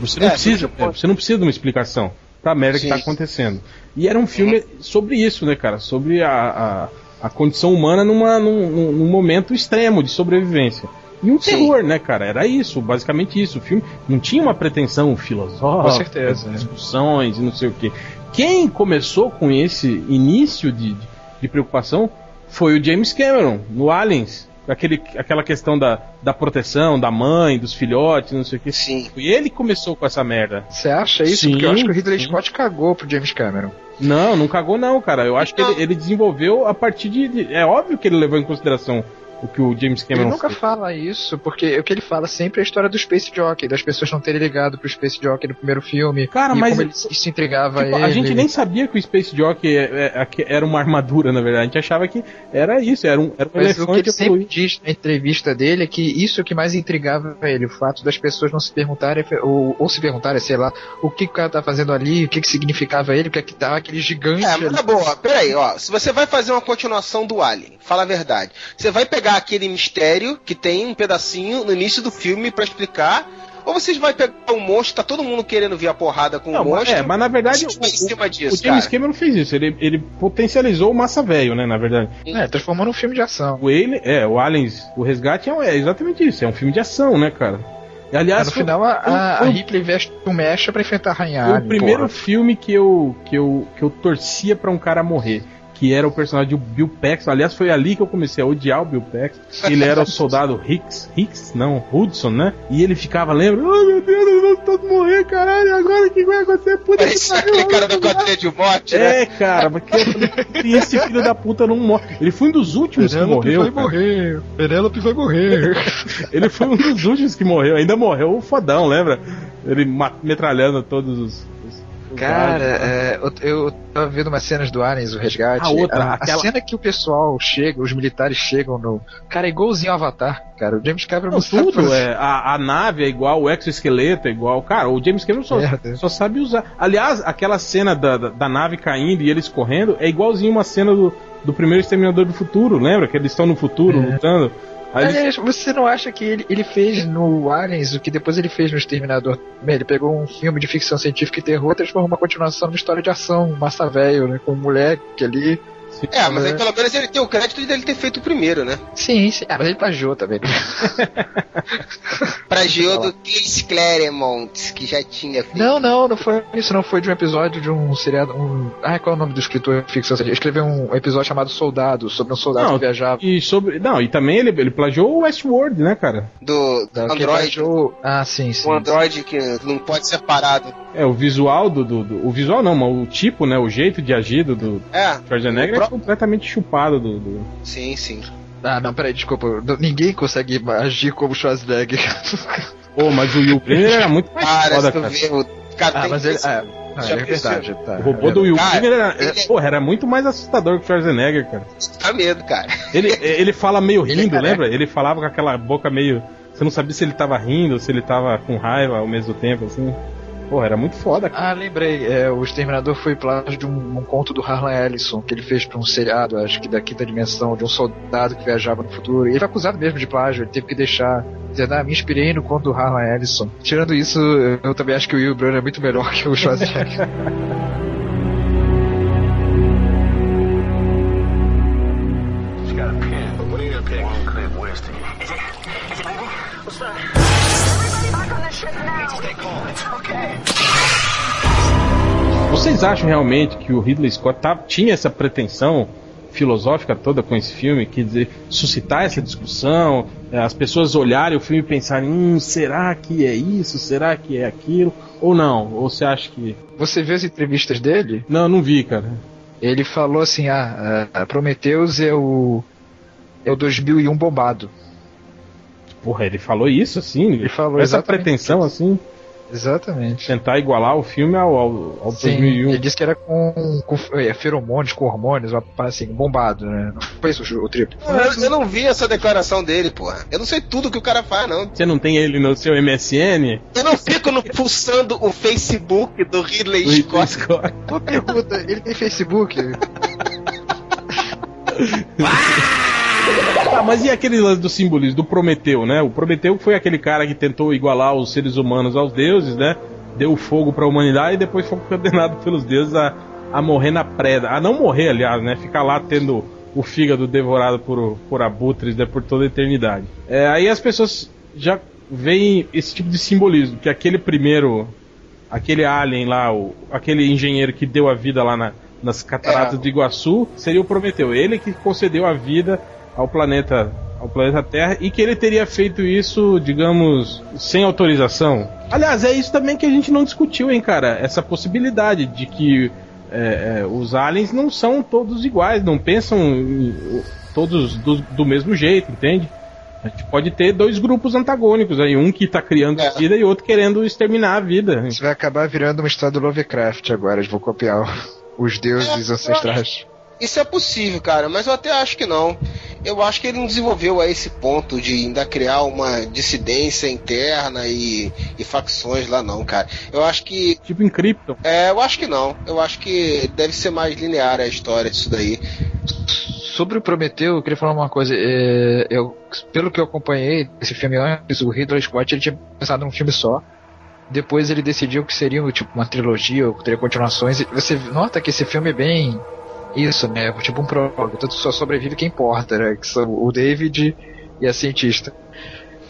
Você não É, precisa, você pode- você não precisa de uma explicação pra merda que Sim. tá acontecendo. E era um filme sobre isso, né, cara? Sobre a, a, a condição humana numa, num, num- momento extremo de sobrevivência. E um Sim. terror, né, cara? Era isso, basicamente isso. O filme não tinha uma pretensão filosófica, Com certeza, né? discussões e não sei o quê. Quem começou com esse início de, de, de preocupação foi o James Cameron, no Aliens. Aquele, aquela questão da, da proteção, da mãe, dos filhotes, não sei o que. Sim. E ele começou com essa merda. Você acha isso? Sim, Porque eu acho que o Ridley sim. Scott cagou pro James Cameron. Não, não cagou não, cara. Eu acho que ele, ele desenvolveu a partir de, de- É óbvio que ele levou em consideração o que o James Ele Cameron nunca fez. fala isso, porque o que ele fala sempre é a história do Space Jockey, das pessoas não terem ligado pro Space Jockey no primeiro filme. Cara, e mas- como ele, isso intrigava Tipo, ele. a gente nem sabia que o Space Jockey é- é- era uma armadura, na verdade. A gente achava que era isso, era um, era um Mas o que elefante ele sempre diz na entrevista dele é que isso é o que mais intrigava ele, o fato das pessoas não se perguntarem, ou, ou se perguntarem, sei lá, o que o cara tá fazendo ali, o que, que significava ele, o que é que tá aquele gigante É, ali. mas na boa, peraí, ó. Se você vai fazer uma continuação do Alien, fala a verdade. Você vai pegar aquele mistério que tem um pedacinho no início do filme pra explicar, ou vocês vai pegar um monstro, tá todo mundo querendo ver a porrada com o monstro. é, mas na verdade o, vai em cima o- disso, o James cara. Cameron fez isso. Ele, ele potencializou o massa velho, né? Na verdade. É, transformou num filme de ação. O Alien, é, o Aliens, o Resgate é, é exatamente isso. É um filme de ação, né, cara? E, aliás, no final a, a, foi- a Ripley veste um mecha pra enfrentar a Rainha o primeiro porra. filme que eu, que, eu, que eu torcia pra um cara morrer. Que era o personagem do Bill Paxton. Aliás, foi ali que eu comecei a odiar o Bill Paxton. Ele era o soldado Hicks. Hicks? Não, Hudson, né? E ele ficava, lembra? Oh meu Deus, vão todos morrer, caralho. Agora o que vai acontecer? Puta que pariu, aquele cara da vamos quadrilha de morte, né? É, cara, porque "E esse filho da puta não morre. Ele foi um dos últimos que morreu. vai cara. morrer. Penélope vai morrer. Ele foi um dos últimos que morreu. Ainda morreu o fodão, lembra? Ele metralhando todos os. Cara, né? é, eu, eu tava vendo umas cenas do Aliens, o resgate. A outra, a, aquela- a cena que o pessoal chega, os militares chegam no. Cara, é igualzinho ao Avatar, cara. O James Cameron não, Não, sabe tudo, fazer- é, a, a nave é igual, o exoesqueleto é igual. Cara, o James Cameron só, Merda. só sabe usar. Aliás, aquela cena da, da, da nave caindo e eles correndo é igualzinho uma cena do, do primeiro Exterminador do Futuro, lembra? Que eles estão no futuro É. lutando. Aliás, você não acha que ele, ele fez no Aliens o que depois ele fez no Exterminador? Ele pegou um filme de ficção científica e terror e transformou uma continuação numa história de ação, massa velho, né? Com um moleque ali. É, mas aí É. pelo menos ele tem o crédito dele ter feito o primeiro, né? Sim, sim. Ah, mas ele plagiou também. Pra Geo do Chris Claremont, que já tinha feito. Não, não, não foi isso, não foi de um episódio de um seriado. Um... Ah, qual é o nome do escritor de ficção científica? Escreveu um episódio chamado Soldado, sobre um soldado Não, que viajava. E sobre. Não, e também ele, ele plagiou o Westworld, né, cara? Do que Android. viajou- Ah, sim, sim. Um Android que não pode ser parado. É, o visual do. do, do- o visual não, mas o tipo, né? O jeito de agir do, do É. Schwarzenegger o é completamente chupado do. do- Sim, sim. Ah, não, peraí, desculpa. Ninguém consegue agir como Schwarzenegger. Pô, mas o Will Brynner era muito mais Cara, foda, cara. vê o. Cara, ah, mas ele. esse- Ah, Já é verdade. Tá, O robô do Will Brynner era, ele- era- porra, era muito mais assustador que o Schwarzenegger, cara. Dá medo, cara. Ele, ele fala meio Ele é rindo, lembra? Ele falava com aquela boca meio. Você não sabia se ele tava rindo, se ele tava com raiva ao mesmo tempo, assim. Porra, era muito foda, cara. Ah, lembrei. É, o Exterminador foi plágio de um, um conto do Harlan Ellison, que ele fez pra um seriado, acho que da quinta dimensão, de um soldado que viajava no futuro. E ele foi acusado mesmo de plágio, ele teve que deixar. Dizendo, ah, me inspirei no conto do Harlan Ellison. Tirando isso, eu também acho que o Will Brunner é muito melhor que o Schwarzenegger. Vocês acham realmente que o Ridley Scott tá- tinha essa pretensão filosófica toda com esse filme, quer dizer, suscitar essa discussão, eh, as pessoas olharem o filme e pensarem, hum, será que é isso? Será que é aquilo? Ou não? Ou você acha que. Você viu as entrevistas dele? Não, não vi, cara. Ele falou assim: ah, ah, Prometheus é o. É o 2001 bombado. Porra, ele falou isso assim? Ele falou Essa exatamente pretensão assim, Exatamente. tentar igualar o filme ao, ao, ao Sim, 2001. ele disse que era com, com é, feromônios, com hormônios, assim, bombado, né? Não foi isso o triplo. Eu, eu não vi essa declaração dele, porra. Eu não sei tudo que o cara faz, não. Você não tem ele no seu MSN? Eu não fico no, pulsando o Facebook do Ridley Ridley Scott. Scott. Uma pergunta, ele tem Facebook? Tá, mas e aquele lance do simbolismo, do Prometeu, né? O Prometeu foi aquele cara que tentou igualar os seres humanos aos deuses, né? Deu fogo pra humanidade e depois foi condenado pelos deuses a, a morrer na preda. A não morrer, aliás, né? Ficar lá tendo o fígado devorado por, por abutres né? por toda a eternidade. É, aí as pessoas já veem esse tipo de simbolismo, que aquele primeiro, aquele alien lá, o, aquele engenheiro que deu a vida lá na- nas cataratas É. de Iguaçu, seria o Prometeu. Ele que concedeu a vida ao planeta ao planeta Terra e que ele teria feito isso, digamos, sem autorização. Aliás, é isso também que a gente não discutiu, hein, cara? Essa possibilidade de que é, é, os aliens não são todos iguais, não pensam em- todos do, do mesmo jeito, entende? A gente pode ter dois grupos antagônicos aí, um que tá criando É. vida e outro querendo exterminar a vida. Isso vai acabar virando uma história do Lovecraft agora, eles vão copiar os deuses É, ancestrais. Isso é possível, cara, mas eu até acho que não. Eu acho que ele não desenvolveu a esse ponto de ainda criar uma dissidência interna e, e facções lá, não, cara. Eu acho que. Tipo em Krypton. É, eu acho que não. Eu acho que deve ser mais linear a história disso daí. Sobre o Prometeu, eu queria falar uma coisa. é, eu, pelo que eu acompanhei esse filme antes, o Ridley Scott ele tinha pensado num filme só. Depois ele decidiu que seria tipo uma trilogia ou teria continuações. E você nota que esse filme é bem isso, né? Tipo um prólogo. Tanto só sobrevive quem importa, né? Que são o David e a cientista.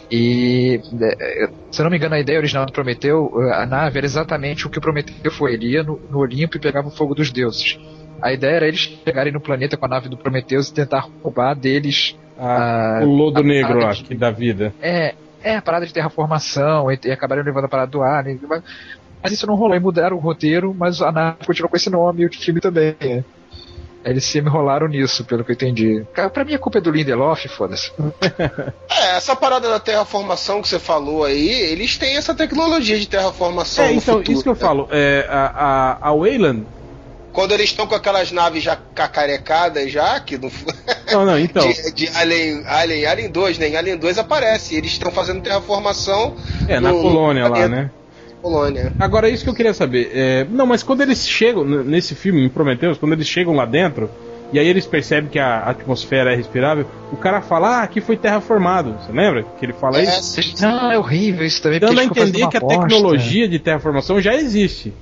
E, é, se eu não me engano, a ideia original do Prometeu, a nave era exatamente o que o Prometeu foi. Ele ia no, no Olimpo e pegava o fogo dos deuses. A ideia era eles chegarem no planeta com a nave do Prometheus e tentar roubar deles Ah, Ah, o lodo a- negro a- lá, que dá vida. É, é a parada de terraformação, e, e acabaram levando a parada do Alien. Mas, mas isso não rolou, e mudaram o roteiro, mas a nave continuou com esse nome e o filme também. é. Eles se enrolaram nisso, pelo que eu entendi. Cara, pra mim a culpa é do Lindelof, foda-se. É, essa parada da terraformação que você falou aí, eles têm essa tecnologia de terraformação É, no então, futuro, isso que eu né? falo. É, a, a, a Wayland. Quando eles estão com aquelas naves já cacarecadas já, que não... Não, não, então. de, de Alien, Alien, Alien 2, né? Em Alien 2 aparece, eles estão fazendo terraformação É, na no- colônia no lá, né? Colônia. Agora, isso que eu queria saber. é, não, mas quando eles chegam, nesse filme, em Prometheus, quando eles chegam lá dentro, e aí eles percebem que a atmosfera é respirável, o cara fala, ah, aqui foi terraformado. Você lembra? Que ele fala isso? É, Não, é horrível isso também. Dando a entender que a bosta. tecnologia de terraformação já existe.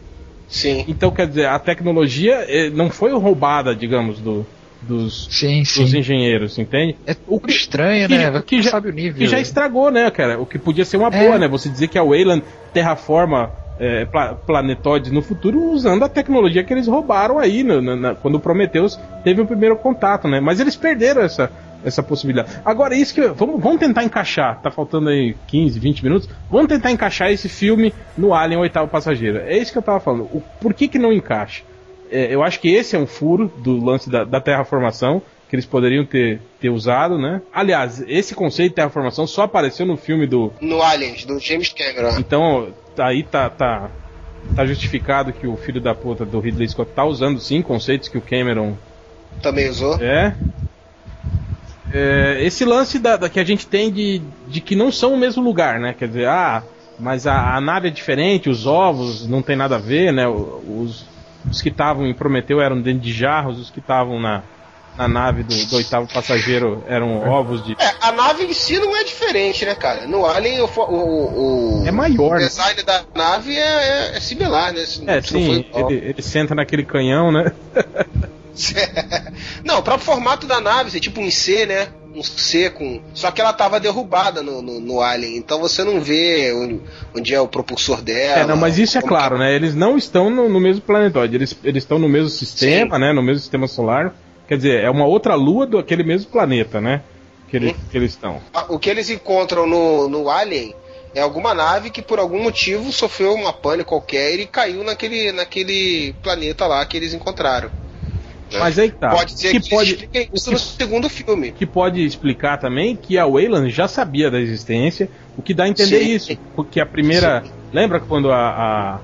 sim. Então, quer dizer, a tecnologia eh, não foi roubada, digamos, do, dos, Sim, dos sim. engenheiros, entende? É o que estranho, que- né? que já- sabe o nível. Que já estragou, né, cara? O que podia ser uma É. boa, né? Você dizer que a Wayland terraforma é, pla- planetoides no futuro usando a tecnologia que eles roubaram aí no- na- na- quando o Prometheus teve o primeiro contato, né? Mas eles perderam essa, essa possibilidade. Agora, isso que. Vamos, vamos tentar encaixar. Tá faltando aí 15, 20 minutos. Vamos tentar encaixar esse filme no Alien Oitavo Passageiro. É isso que eu tava falando. O, por que, que não encaixa? É, eu acho que esse é um furo do lance da, da terraformação que eles poderiam ter, ter usado, né? Aliás, esse conceito de terraformação só apareceu no filme do. No Aliens, do James Cameron. Então, aí tá, tá, tá justificado que o filho da puta do Ridley Scott tá usando sim conceitos que o Cameron Também usou. é. É, esse lance da, da que a gente tem de, de que não são o mesmo lugar, né? Quer dizer, ah, mas a, a nave é diferente, os ovos não tem nada a ver, né? Os, os que estavam em Prometeu eram dentro de jarros, os que estavam na, na nave do, do oitavo passageiro eram ovos de. É, a nave em si não é diferente, né, cara? No Alien, o, o, o- É maior, o né? design da nave é, é- é similar, né? Se- É, sim, ele, ele senta naquele canhão, né? não, o próprio formato da nave, é tipo um C, né? Um C com. Só que ela tava derrubada no, no, no Alien, então você não vê onde, onde é o propulsor dela. É, não, mas isso é claro, que- né? Eles não estão no, no mesmo planetóide, eles, eles estão no mesmo sistema, né? No mesmo sistema solar. Quer dizer, é uma outra lua do aquele mesmo planeta, né? Que, ele- que eles estão. Ah, O que eles encontram no, no Alien é alguma nave que por algum motivo sofreu uma pane qualquer e caiu naquele, naquele planeta lá que eles encontraram. Né? Mas aí tá. Pode ser que que, pode, expliquem isso no segundo filme. que pode explicar também que a Wayland já sabia da existência, o que dá a entender Sim. isso. Porque a primeira. Lembra quando a,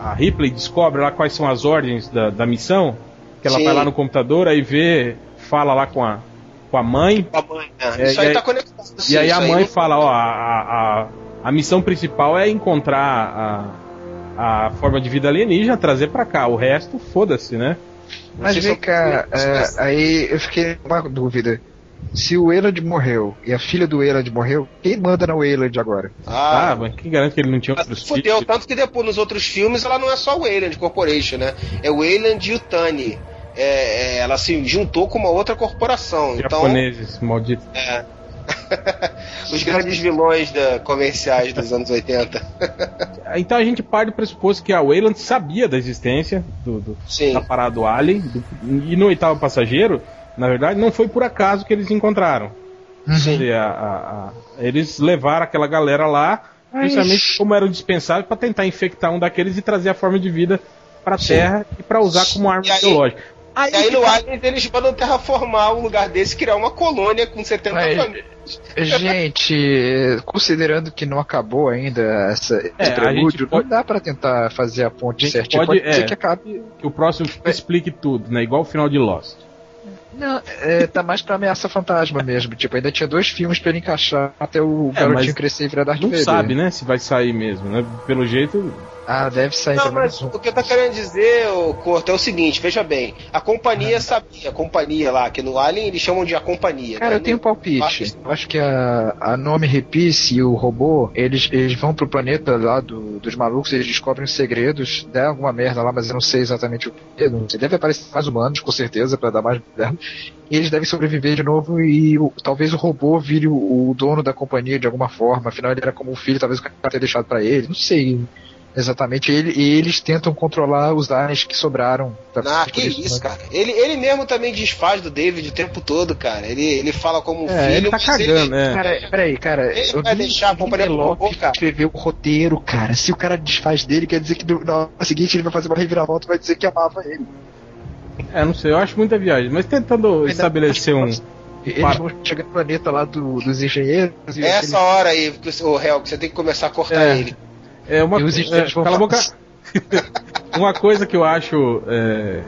a, a Ripley descobre lá quais são as ordens da, da missão? Que ela Sim. vai lá no computador, aí vê, fala lá com a, com a mãe, A mãe, né? É, isso e aí aí- tá conectado. E sim, aí a mãe não- fala, ó, a, a, a missão principal é encontrar a, a forma de vida alienígena, trazer pra cá. O resto, foda-se, né? Mas vem cá, é, aí eu fiquei com uma dúvida. Se o Eland morreu e a filha do Eland morreu, quem manda na Wayland agora? Ah, Ah, mas quem garante que ele não tinha outros Fudeu, filhos? tanto que depois nos outros filmes ela não é só o Wayland Corporation, né? É o Wayland e o Tani. É, é, ela se juntou com uma outra corporação. Então, Japoneses, malditos. é. Os grandes vilões da, comerciais dos anos 80. Então a gente parte do pressuposto que a Wayland sabia da existência do, do, Sim. da parada do Alien, do- e no oitavo passageiro, na verdade, não foi por acaso que eles encontraram. Quer dizer, a- a- a- eles levaram aquela galera lá, justamente como eram dispensáveis, para tentar infectar um daqueles e trazer a forma de vida para a Sim. Terra e para usar como arma aí- biológica. Aí, E aí no Aliens eles mandam terraformar um lugar desse e criar uma colônia com 70 Mas- planetas. Gente, considerando que não acabou ainda essa, esse É, prelúdio, pode- não dá pra tentar fazer a ponte A certinha. pode- Pode, ser é. que acabe. que o próximo explique tudo, né? Igual o final de Lost. Não, é, tá mais pra ameaça fantasma mesmo. Tipo, ainda tinha dois filmes pra ele encaixar até o É, garotinho crescer e virar Darth Não Vader. sabe, né? Se vai sair mesmo, né? Pelo jeito, Ah, deve sair Não, mas um. o que eu tô querendo dizer, ô, Corto, é o seguinte, veja bem, a companhia sabia, a companhia lá, que no Alien eles chamam de a companhia. Cara, né? eu tenho um palpite. Eu acho que a, a Nome Repice e o robô, eles, eles vão pro planeta lá do- dos malucos, eles descobrem os segredos, dá alguma merda lá, mas eu não sei exatamente o que. Não sei. Deve aparecer mais humanos, com certeza, pra dar mais merda. E eles devem sobreviver de novo e o- talvez o robô vire o, o dono da companhia de alguma forma. Afinal, ele era como um filho, talvez o cara tenha deixado pra ele. Não sei exatamente. Ele, e eles tentam controlar os aliens que sobraram. Tá- Ah, que isso, isso, né? cara. Ele, ele mesmo também desfaz do David o tempo todo, cara. Ele, ele fala como um É, filho, ele tá cagando, é. Cara, peraí, cara. Ele eu vai vi deixar a o companhia do robô, cara. escreveu o roteiro, cara. Se o cara desfaz dele, quer dizer que no- na hora seguinte ele vai fazer uma reviravolta e vai dizer que amava ele. É, não sei, eu acho muita viagem. Mas tentando estabelecer um. Eles Para. vão chegar no planeta lá do- dos engenheiros essa hora aí, o réu, que você tem que começar a cortar É. ele. É uma, E os é, cala a boca. uma coisa que eu acho é,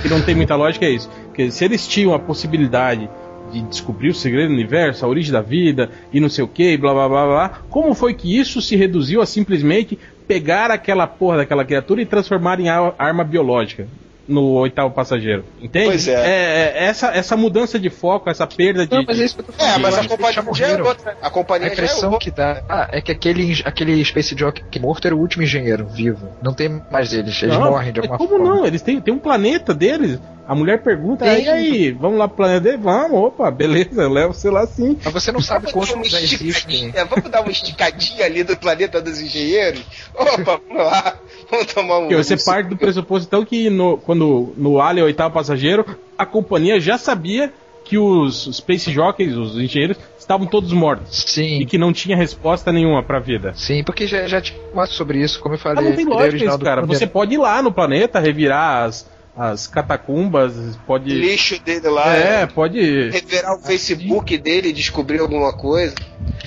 que não tem muita lógica é isso. Porque se eles tinham a possibilidade de descobrir o segredo do universo, a origem da vida e não sei o que, blá blá blá blá, como foi que isso se reduziu a simplesmente pegar aquela porra daquela criatura e transformar em ar- arma biológica? No oitavo passageiro. Entende? Pois é. é, essa, essa mudança de foco, essa perda de. Não, mas é isso que eu tô É, mas a que companhia já é outra. A A companhia já é impressão outra. que dá ah, é que aquele, aquele Space Jockey morto era o último engenheiro vivo. Não tem mais eles. Eles Não, morrem de mas alguma como forma. não? Eles têm, têm um planeta deles. A mulher pergunta, e aí, vamos lá pro planeta dele? Vamos, opa, beleza, eu levo você lá sim. Mas você não sabe quantos uma já existem. vamos dar uma esticadinha ali do planeta dos engenheiros? Opa, vamos lá, vamos tomar um. Porque você um parte do pressuposto então que no, quando no Alien Oitavo Passageiro, a companhia já sabia que os Space Jockeys, os engenheiros, estavam todos mortos. Sim. E que não tinha resposta nenhuma pra vida. Sim, porque já, já tinha sobre isso, como eu falei. Mas não tem lógica isso, cara. Você pode ir lá no planeta, revirar as, as catacumbas, pode. lixo dele lá. É, pode. Reverar o Facebook dele e descobrir alguma coisa.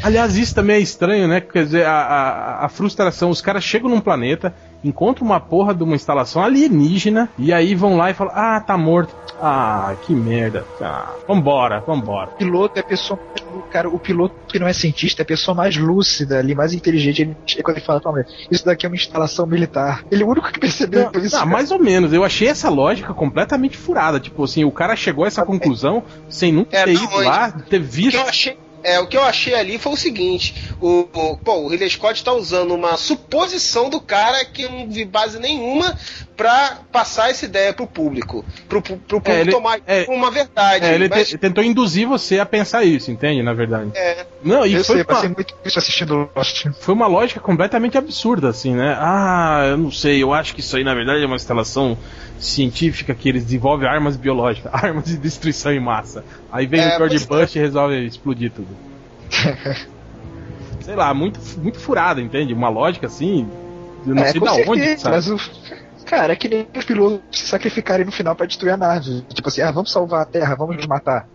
Aliás, isso também é estranho, né? Quer dizer, a, a, a frustração, os caras chegam num planeta, encontram uma porra de uma instalação alienígena, e aí vão lá e falam, ah, tá morto. Ah, que merda. Ah, vambora, vambora. O piloto é a pessoa. Cara, o piloto que não é cientista é a pessoa mais lúcida ali, mais inteligente. Ele, quando ele fala, "Toma, isso daqui é uma instalação militar. Ele é o único que percebeu Não, isso. não, cara. mais ou menos. Eu achei essa lógica completamente furada. Tipo assim, o cara chegou a essa conclusão sem nunca É, ter não, ido mas- lá, ter visto. eu achei. É, o que eu achei ali foi o seguinte: o, o, pô, o Ridley Scott tá usando uma suposição do cara que não vi base nenhuma pra passar essa ideia pro público. Pro, pro, pro público ele- tomar é- como uma verdade. É, ele mas- te- tentou induzir você a pensar isso, entende? Na verdade. é, Não, e eu foi sei, uma- muito isso assistindo Lost. foi uma lógica completamente absurda, assim, né? Ah, eu não sei, eu acho que isso aí na verdade é uma instalação científica que eles desenvolvem armas biológicas, armas de destruição em massa. Aí vem É, o George é. Bush e resolve explodir tudo. sei lá, muito, muito furado, entende? Uma lógica assim, eu não é, sei da onde, sabe? mas o. Cara, é que nem os pilotos se sacrificarem no final pra destruir a nave. Tipo assim, ah, vamos salvar a Terra, vamos nos matar.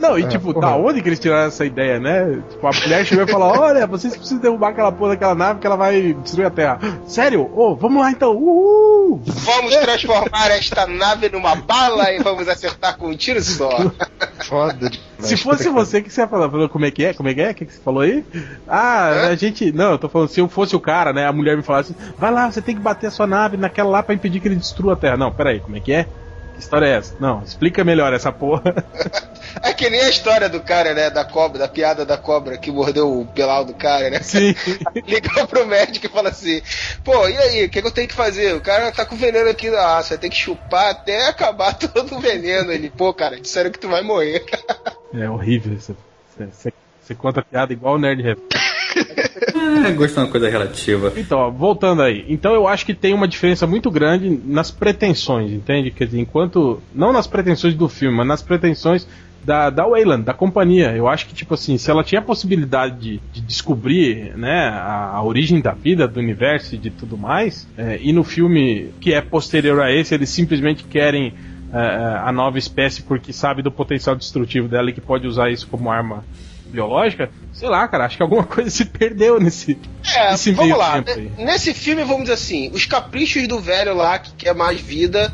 Não, e É, tipo, porra. da onde que eles tiraram essa ideia, né? Tipo, a mulher chegou e falou: Olha, vocês precisam derrubar aquela porra daquela nave que ela vai destruir a Terra. Sério? Ô, vamos lá então. Uhul! vamos transformar esta nave numa bala e vamos acertar com um tiro só. Foda de. Se fosse você, o que você ia falar? Falou, Como é que é? Como é que é? O que que você falou aí? Ah, Hã? a gente. Não, eu tô falando, se eu fosse o cara, né? A mulher me falasse: Vai lá, você tem que bater a sua nave naquela lá pra impedir que ele destrua a Terra. Não, peraí, como é que é? Que história é essa? Não, explica melhor essa porra. É que nem a história do cara, né? Da cobra, da piada da cobra que mordeu o pelau do cara, né? Sim. Liga pro médico e fala assim: pô, e aí, o que, que eu tenho que fazer? O cara tá com veneno aqui, ah, você tem que chupar até acabar todo o veneno. Ele, pô, cara, disseram que tu vai morrer. É horrível isso. Você, você, você conta piada igual o Nerd Rap. É, gosto é uma coisa relativa. Então, ó, voltando aí. Então eu acho que tem uma diferença muito grande nas pretensões, entende? Quer dizer, enquanto. Não nas pretensões do filme, mas nas pretensões da, da Wayland, da companhia. Eu acho que, tipo assim, se ela tinha a possibilidade de, de descobrir, né, a, a origem da vida, do universo e de tudo mais, é, e no filme que é posterior a esse, eles simplesmente querem é, é, a nova espécie porque sabe do potencial destrutivo dela e que pode usar isso como arma biológica, sei lá, cara, acho que alguma coisa se perdeu nesse, É, nesse vamos lá. Nesse filme, vamos dizer assim, os caprichos do velho lá, que quer mais vida,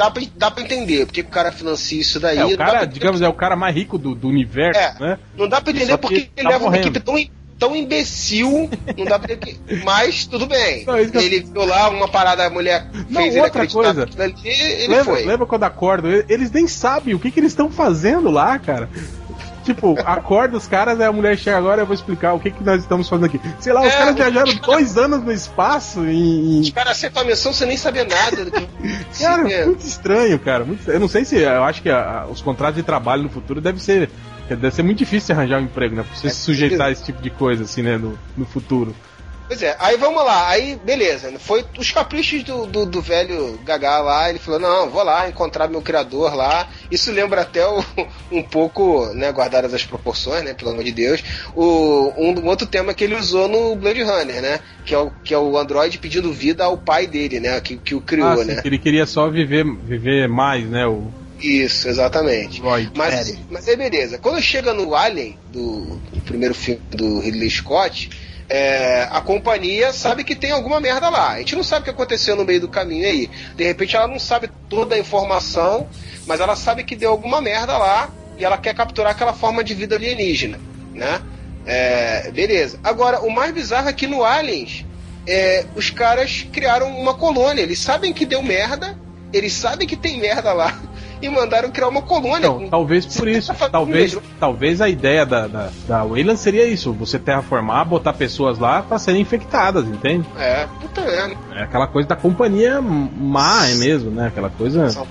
dá pra, dá pra entender porque o cara financia isso daí. É, o não cara, digamos, é o cara mais rico do, do universo, É. né? Não dá pra entender porque ele tá leva uma morrendo. equipe tão, tão imbecil, não dá pra que. Mas tudo bem. Não, Ele viu lá uma parada, a mulher Não, fez ele outra coisa. ali, ele lembra, foi. lembra quando acordam? E- Eles nem sabem o que, que eles estão fazendo lá, cara. Tipo, acorda os caras, aí a mulher chega agora, eu vou explicar o que, que nós estamos fazendo aqui. Sei lá, os É, caras viajaram dois anos no espaço e. Os caras aceitam a missão sem nem saber nada. do que- Cara, Sim, é. muito estranho, cara. muito- eu não sei se. Eu acho que a- a- os contratos de trabalho no futuro deve ser. Deve ser muito difícil arranjar um emprego, né? Pra você É, se sujeitar a esse tipo de coisa, assim, né? No, no futuro. Pois é, aí vamos lá, aí beleza, foi os caprichos do, do, do velho Gagá lá, ele falou, não, vou lá encontrar meu criador lá, isso lembra até o- um pouco, né, guardadas as proporções, né, pelo amor de Deus, o, um, um outro tema que ele usou no Blade Runner, né, que é o, que é o Android pedindo vida ao pai dele, né, que, que o criou, Ah, sim, né. que ele queria só viver, viver mais, né? O Isso, exatamente. Mas, mas é beleza. Quando chega no Alien, do, do primeiro filme do Ridley Scott, é, a companhia sabe que tem alguma merda lá. A gente não sabe o que aconteceu no meio do caminho aí. De repente ela não sabe toda a informação, mas ela sabe que deu alguma merda lá e ela quer capturar aquela forma de vida alienígena, né? É, beleza. Agora, o mais bizarro é que no Aliens, é, os caras criaram uma colônia. Eles sabem que deu merda, eles sabem que tem merda lá e mandaram criar uma colônia. Então, talvez por isso, 50 talvez, talvez a ideia da, da, da Wayland seria isso: você terraformar, botar pessoas lá pra serem infectadas, entende? É, puta merda. É aquela coisa da companhia má, é mesmo, né? Aquela coisa. São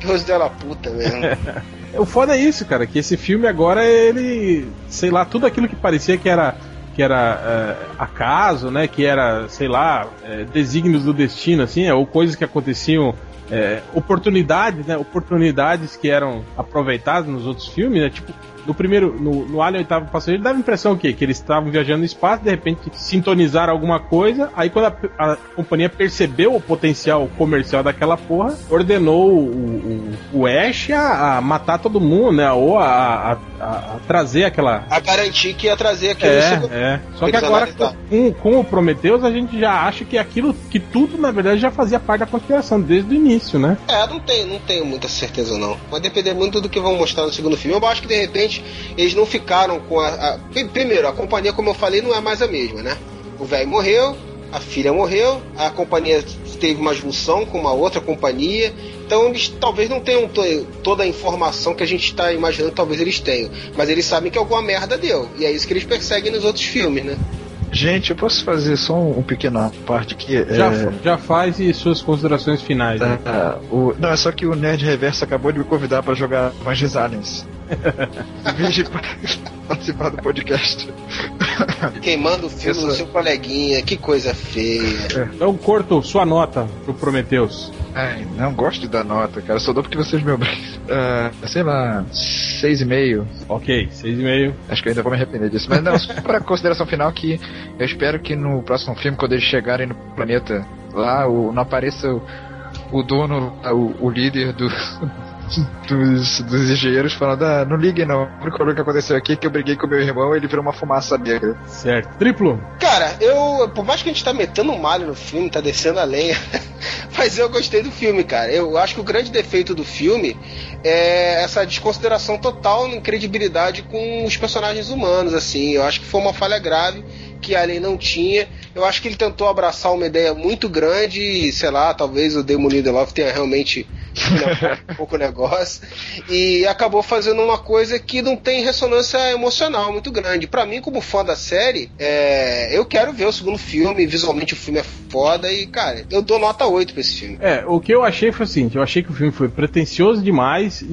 Deus dela puta mesmo. O foda é isso, cara, que esse filme agora ele, sei lá, tudo aquilo que parecia que era que era é, acaso, né, que era, sei lá, é, desígnios do destino, assim, é, ou coisas que aconteciam, é, oportunidades, né, oportunidades que eram aproveitadas nos outros filmes, né, tipo, no primeiro, no, no Alien Oitavo Passageiro, dava a impressão o quê? Que eles estavam viajando no espaço, de repente sintonizaram alguma coisa, aí quando a, a companhia percebeu o potencial comercial daquela porra, ordenou o, o, o Ash a, a matar todo mundo, né? Ou a, a, trazer aquela. a garantir que ia trazer aquilo É, segundo- é. Só que agora com, com o Prometheus a gente já acha que aquilo, que tudo na verdade já fazia parte da conspiração desde o início, né? É, não tenho, não tenho muita certeza não. Vai depender muito do que vão mostrar no segundo filme. Eu acho que de repente eles não ficaram com a. a- Pri- Primeiro, a companhia, como eu falei, não é mais a mesma, né? O velho morreu, a filha morreu, a companhia teve uma junção com uma outra companhia. Então eles talvez não tenham to- toda a informação que a gente está imaginando, talvez eles tenham. Mas eles sabem que alguma merda deu. E é isso que eles perseguem nos outros filmes, né? Gente, eu posso fazer só um, um pequeno parte aqui? Já, É, já faz e suas considerações finais. né? tá, o, não, é só que o Nerd Reverso acabou de me convidar pra jogar Vangelis Aliens. Em de participar do podcast. Queimando o filme no seu coleguinha, que coisa feia. Então, Corto, sua nota pro Prometheus. Ai, não gosto de dar nota, cara. Só dou porque vocês me obrigam. Ah, sei lá, 6,5. Ok, 6,5. Acho que eu ainda vou me arrepender disso. Mas não, só pra consideração final que eu espero que no próximo filme, quando eles chegarem no planeta lá, o, não apareça o, o dono, o, o líder do, dos, dos engenheiros falando, ah, não liguem não. O único problema que aconteceu aqui é que eu briguei com meu irmão e ele virou uma fumaça negra. Certo. Triplo. Cara, eu, por mais que a gente tá metendo um malho no filme, tá descendo a lenha, mas eu gostei do filme, cara. Eu acho que o grande defeito do filme é essa desconsideração total em credibilidade com os personagens humanos, assim. Eu acho que foi uma falha grave que Alien não tinha. Eu acho que ele tentou abraçar uma ideia muito grande e, sei lá, talvez o Demon Lindelof tenha realmente um pouco negócio e acabou fazendo uma coisa que não tem ressonância emocional muito grande. Pra mim, como fã da série, é, eu quero ver o segundo filme, visualmente o filme é foda e, cara, eu dou nota 8 pra esse filme. É, o que eu achei foi o seguinte, eu achei que o filme foi pretencioso demais e,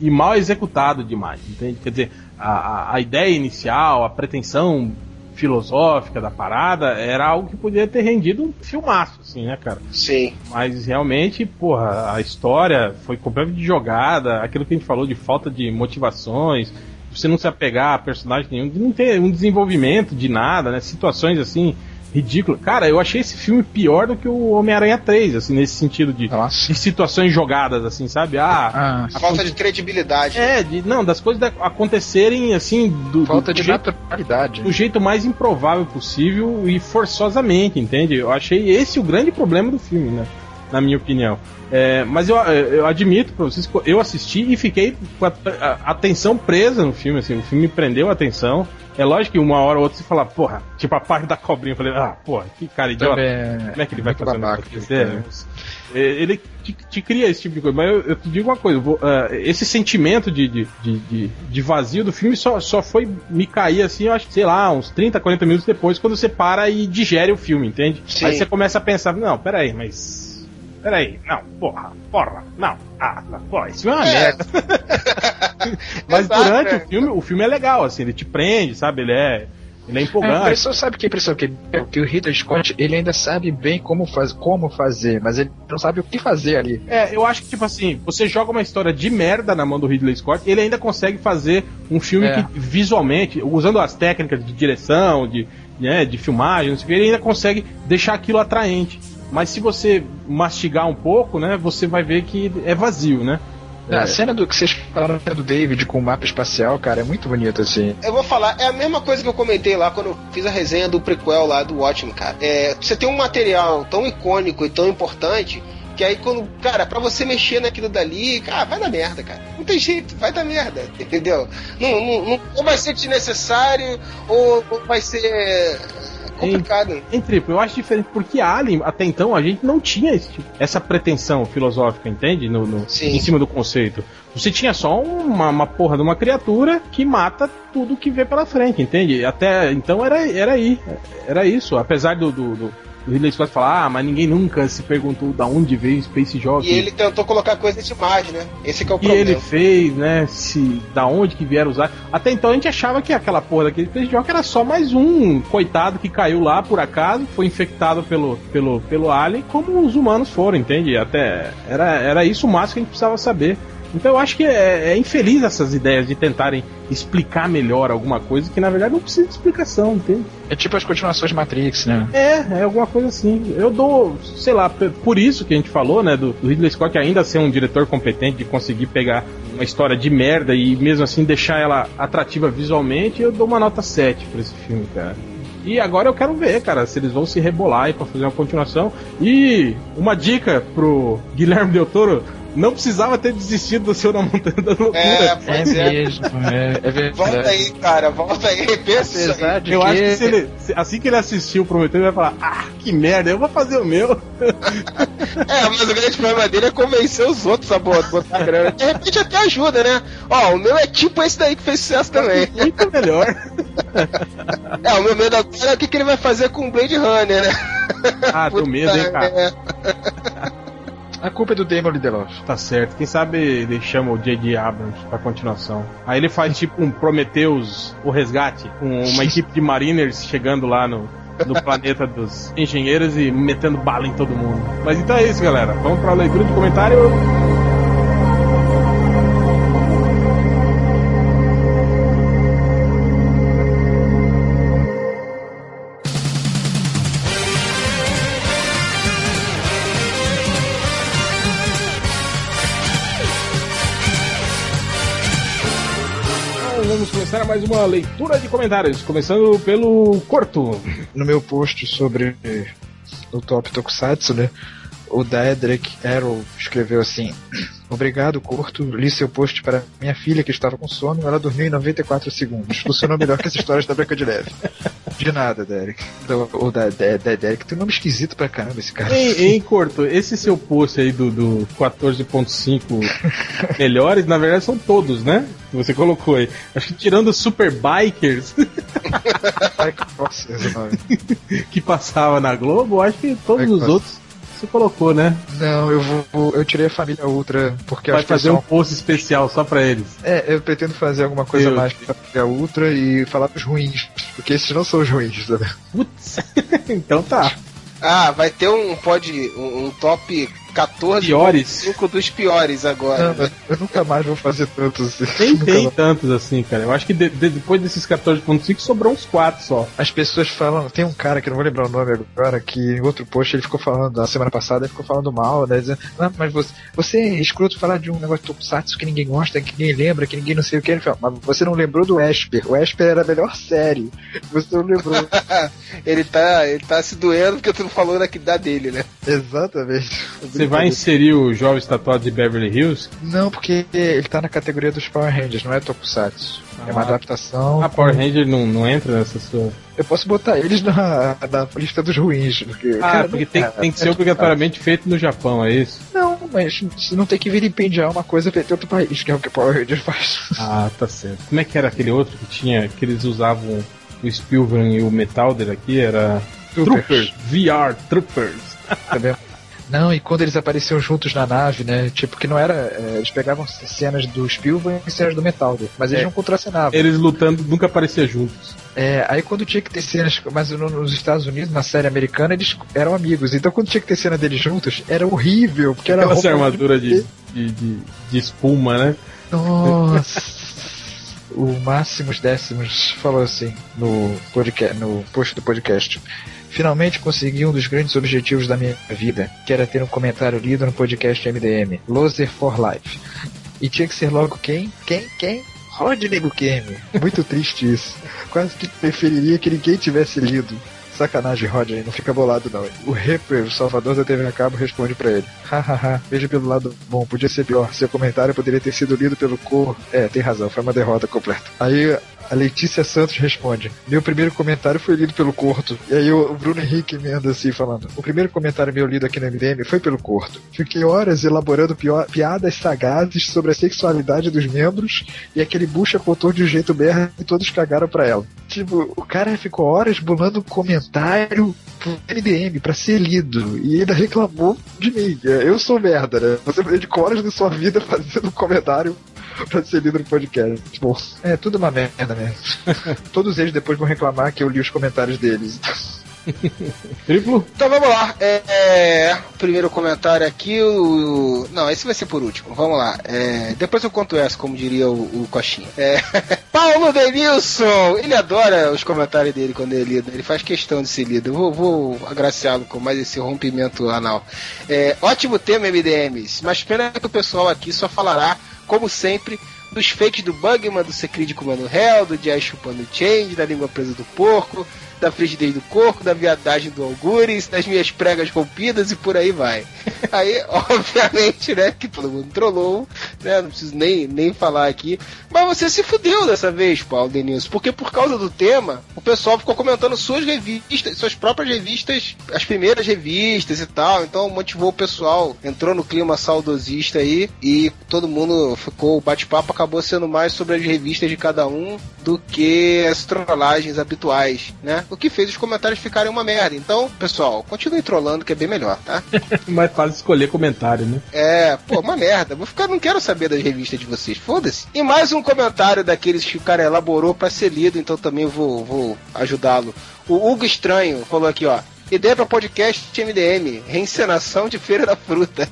e- e mal executado demais, entende? Quer dizer, a- a ideia inicial, a pretensão filosófica da parada era algo que podia ter rendido um filmaço, assim, né, cara? Sim. Mas realmente, porra, a história foi completamente jogada, aquilo que a gente falou de falta de motivações, você não se apegar a personagem nenhum, não ter um desenvolvimento de nada, né? Situações assim ridículas. Cara, eu achei esse filme pior do que o Homem-Aranha 3, assim, nesse sentido de, de situações jogadas, assim, sabe? Ah, Ah, A falta de credibilidade. é, de, não, das coisas da- acontecerem assim, do, falta do de jeito naturalidade. do jeito mais improvável possível e forçosamente, entende? Eu achei esse o grande problema do filme, né? Na minha opinião. É, mas eu, eu admito pra vocês, eu assisti e fiquei com a, a atenção presa no filme, assim, o filme me prendeu a atenção. É lógico que uma hora ou outra você fala, porra, tipo a parte da cobrinha, eu falei, ah, porra, que cara idiota. Também Como é que ele vai fazer babaca, negócio desse? É, Ele te, te cria esse tipo de coisa. Mas eu, eu te digo uma coisa: vou, ah, esse sentimento de, de, de, de- de vazio do filme só, só foi me cair assim, eu acho que, sei lá, uns 30, 40 minutos depois, quando você para e digere o filme, entende? Sim. Aí você começa a pensar: não, peraí, mas. Peraí, não, porra, porra, não, ah, porra, isso é uma É. merda. Mas Exato, durante é. o filme, o filme é legal, assim, ele te prende, sabe? Ele é. Ele é É, a empolgante. impressão, sabe que a impressão que, que o Ridley Scott ele ainda sabe bem como, faz, como fazer, mas ele não sabe o que fazer ali. É, eu acho que, tipo assim, você joga uma história de merda na mão do Ridley Scott, ele ainda consegue fazer um filme É. que, visualmente, usando as técnicas de direção, de, né, de filmagem, não sei o que, ele ainda consegue deixar aquilo atraente. Mas se você mastigar um pouco, né, você vai ver que é vazio, né? A cena do que vocês falaram do David com o mapa espacial, cara, é muito bonito assim. Eu vou falar, é a mesma coisa que eu comentei lá quando eu fiz a resenha do prequel lá do Watchmen, cara. É, você tem um material tão icônico e tão importante que aí quando, cara, pra você mexer naquilo dali, cara, vai dar merda, cara. Não tem jeito, vai dar merda, entendeu? Não, não, não- ou vai ser desnecessário ou, ou vai ser complicado. Em triplo, eu acho diferente, porque Alien, até então, a gente não tinha tipo- essa pretensão filosófica, entende? No, no- Sim. em cima do conceito. Você tinha só uma, uma porra de uma criatura que mata tudo que vê pela frente, entende? Até então era, era aí. Era isso. Apesar do, do, do, do Ridley Scott falar, ah, mas ninguém nunca se perguntou da onde veio Space Jockey. E ele tentou colocar coisa demais, né? Esse que é o que problema. ele fez, né? Se da onde que vieram usar. Até então a gente achava que aquela porra daquele Space Jockey era só mais um coitado que caiu lá por acaso, foi infectado pelo, pelo, pelo alien, como os humanos foram, entende? Até era, era isso o máximo que a gente precisava saber. Então eu acho que é, é infeliz essas ideias de tentarem explicar melhor alguma coisa que na verdade não precisa de explicação, entende? É tipo as continuações de Matrix, né? É, é alguma coisa assim. Eu dou, sei lá, por isso que a gente falou, né, do, do Ridley Scott ainda ser um diretor competente de conseguir pegar uma história de merda e mesmo assim deixar ela atrativa visualmente, eu dou uma nota 7 pra esse filme, cara. E agora eu quero ver, cara, se eles vão se rebolar aí pra fazer uma continuação. E uma dica pro Guilherme Del Toro, não precisava ter desistido do seu na Montanha da Loucura. É, É pois é. mesmo, é, é verdade. Volta aí, cara, volta aí, pensa aí. Eu que... acho que se ele, se- assim que ele assistiu o Prometeu, ele vai falar: Ah, que merda, eu vou fazer o meu. É, mas o grande problema dele é convencer os outros a bo- botar grana. De repente até ajuda, né? Ó, o meu é tipo esse daí que fez sucesso também. Muito melhor. É, o meu medo agora é o que, que ele vai fazer com o Blade Runner, né? Ah, teu medo, hein, cara. É, A culpa é do Damon Lindelof. Tá certo. Quem sabe ele chama o J.D. Abrams pra continuação. Aí ele faz tipo um Prometheus, o resgate, com uma equipe de mariners chegando lá no, no planeta dos engenheiros e metendo bala em todo mundo. Mas então é isso, galera. Vamos pra leitura de comentário. Mais uma leitura de comentários. Começando pelo Corto. No meu post sobre o Top Tokusatsu, né? O Daedric Arrow escreveu assim: Obrigado, Corto. Li seu post para minha filha que estava com sono. Ela dormiu em 94 segundos. Funcionou melhor que as histórias da Branca de Neve. De nada, Derek. Então, O da, da, da Derek tem um nome esquisito pra caramba esse cara. Em, em Corto, esse seu post aí do, do 14.5 melhores, na verdade são todos, né? Que você colocou aí. Acho que tirando os Super Bikers que passava na Globo, acho que todos os outros você colocou, né? Não, eu vou. Eu tirei a família Ultra porque Vai acho que fazer é um post especial só pra eles. É, eu pretendo fazer alguma coisa Eu- mais pra família Ultra e falar dos ruins. Porque esses não são os ruins, sabe? Putz, então tá. Ah, vai ter um pod, um, um top 14 Piores. 5 dos piores agora. Não, eu nunca mais vou fazer tantos. assim. Nem tem mais. tantos assim, cara. Eu acho que de- de- depois desses 14.5 sobrou uns 4 só. As pessoas falam, tem um cara que eu não vou lembrar o nome agora, que em outro post ele ficou falando, na semana passada, ele ficou falando mal, né? Dizendo, ah, mas você, você é escroto falar de um negócio de Tokusatsu que ninguém gosta, que ninguém lembra, que ninguém não sei o que. Ele fala, mas você não lembrou do Esper. O Esper era a melhor série. Você não lembrou. Ele tá, ele tá se doendo porque tu não falou da, da dele, né? Exatamente. Você vai inserir o jovem tatuado de Beverly Hills? Não, porque ele tá na categoria dos Power Rangers, não é Tokusatsu. é uma Ah. adaptação. A Power Ranger não, não entra nessa sua. Eu posso botar eles na, na lista dos ruins, porque. Ah, cara, porque tem, é, tem que é ser obrigatoriamente feito no Japão, é isso? Não, mas você não tem que vilipendiar uma coisa feita em outro país, que é o que o Power Rangers faz. Ah, tá certo. Como é que era aquele outro que tinha, que eles usavam o Spielberg e o Metalder aqui? Era Troopers, VR Troopers. Tá? Não, e quando eles apareciam juntos na nave, né? Tipo, que não era. é, eles pegavam cenas do Spielberg e cenas do Metalder, mas eles É. não contracenavam. Eles lutando nunca apareciam juntos. É, aí quando tinha que ter cenas, mas no- nos Estados Unidos, na série americana, eles eram amigos. Então quando tinha que ter cena deles juntos, era horrível, porque era Aquelas roupa- armaduras de, de, de, de espuma, né? Nossa. o Máximos Décimos falou assim no, podcast, no post do podcast. Finalmente consegui um dos grandes objetivos da minha vida, que era ter um comentário lido no podcast MDM, Loser for Life. E tinha que ser logo quem? Quem? Quem? Rodney Bukemi. Muito triste isso. Quase que preferiria que ninguém tivesse lido. Sacanagem, Rodney, não fica bolado não. O Reaper, o salvador da TV a cabo, responde pra ele. Hahaha, veja pelo lado bom, podia ser pior. Seu comentário poderia ter sido lido pelo cor. É, tem razão, foi uma derrota completa. Aí a Letícia Santos responde: Meu primeiro comentário foi lido pelo Corto. E aí o Bruno Henrique emenda assim, falando: O primeiro comentário meu lido aqui no MDM foi pelo Corto. Fiquei horas elaborando piadas sagazes sobre a sexualidade dos membros e aquele bucha contou de um jeito merda e todos cagaram pra ela. Tipo, o cara ficou horas bolando um comentário pro MDM pra ser lido e ainda reclamou de mim. Eu sou merda, né? Você dedicou horas da sua vida fazendo um comentário pra ser lido no podcast. Tipo, é tudo uma merda mesmo. Todos eles depois vão reclamar que eu li os comentários deles. Triplo? Então vamos lá. É, é, primeiro comentário aqui, o. Não, esse vai ser por último. Vamos lá. É, depois eu conto essa, como diria o, o Coxinha. É, Paulo Denilson! Ele adora os comentários dele quando ele é lido. Ele faz questão de ser lido. Eu vou, vou agraciá-lo com mais esse rompimento anal. É, ótimo tema, MDMs. Mas pena que o pessoal aqui só falará, como sempre, dos fakes do Bugman, do Secret comando Hell, do Jazz chupando Change, da língua presa do porco, da frigidez do corpo, da viadagem do Algures, das minhas pregas rompidas e por aí vai. Aí, obviamente, né, que todo mundo trollou, né, não preciso nem, nem falar aqui. Mas você se fudeu dessa vez, Paulo Denilson, porque por causa do tema, o pessoal ficou comentando suas revistas, suas próprias revistas, as primeiras revistas e tal, então motivou o pessoal, entrou no clima saudosista aí e todo mundo ficou, o bate-papo acabou sendo mais sobre as revistas de cada um do que as trollagens habituais, né? O que fez os comentários ficarem uma merda. Então, pessoal, continue trollando que é bem melhor, tá? Mais fácil escolher comentário, né? É, pô, uma merda. Vou ficar, não quero saber das revistas de vocês, foda-se. E mais um comentário daqueles que o cara elaborou pra ser lido, então também vou, vou ajudá-lo. O Hugo Estranho falou aqui, ó. Ideia para podcast MDM, reencenação de Feira da Fruta.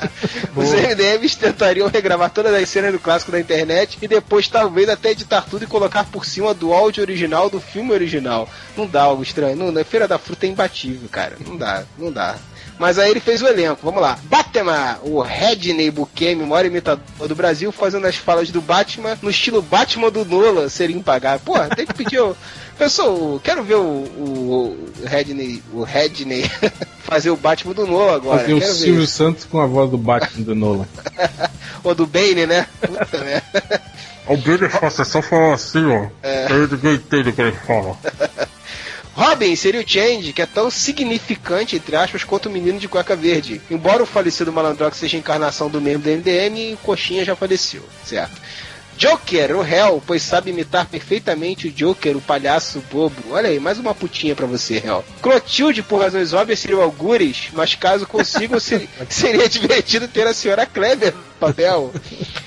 Os MDMs tentariam regravar todas as cenas do clássico da internet e depois talvez até editar tudo e colocar por cima do áudio original do filme original. Não dá algo estranho. Não, a Feira da Fruta é imbatível, cara. Não dá, não dá. Mas aí ele fez o elenco, vamos lá. Batman, o Redney Bukemi, o maior imitador do Brasil, fazendo as falas do Batman no estilo Batman do Nolan, seria impagável. Porra, tem que pedir o... Pessoal, quero ver o, o, o Redney, o Redney fazer o Batman do Nolan agora. Fazer o quero ver Silvio. Santos com a voz do Batman do Nolan. Ou do Bane, né? Puta merda. Alguém ele faça só falar assim, ó. É. Aí ninguém entende o que ele fala. Robin seria o Change, que é tão significante, entre aspas, quanto o menino de cueca verde. Embora o falecido Malandrox seja a encarnação do membro do MDM, o Coxinha já faleceu, certo? Joker, o Hell, pois sabe imitar perfeitamente o Joker, o palhaço bobo. Olha aí, mais uma putinha pra você, Hell. Clotilde, por razões óbvias, seria o Algures, mas caso consigam, ser- seria divertido ter a senhora Kleber no papel.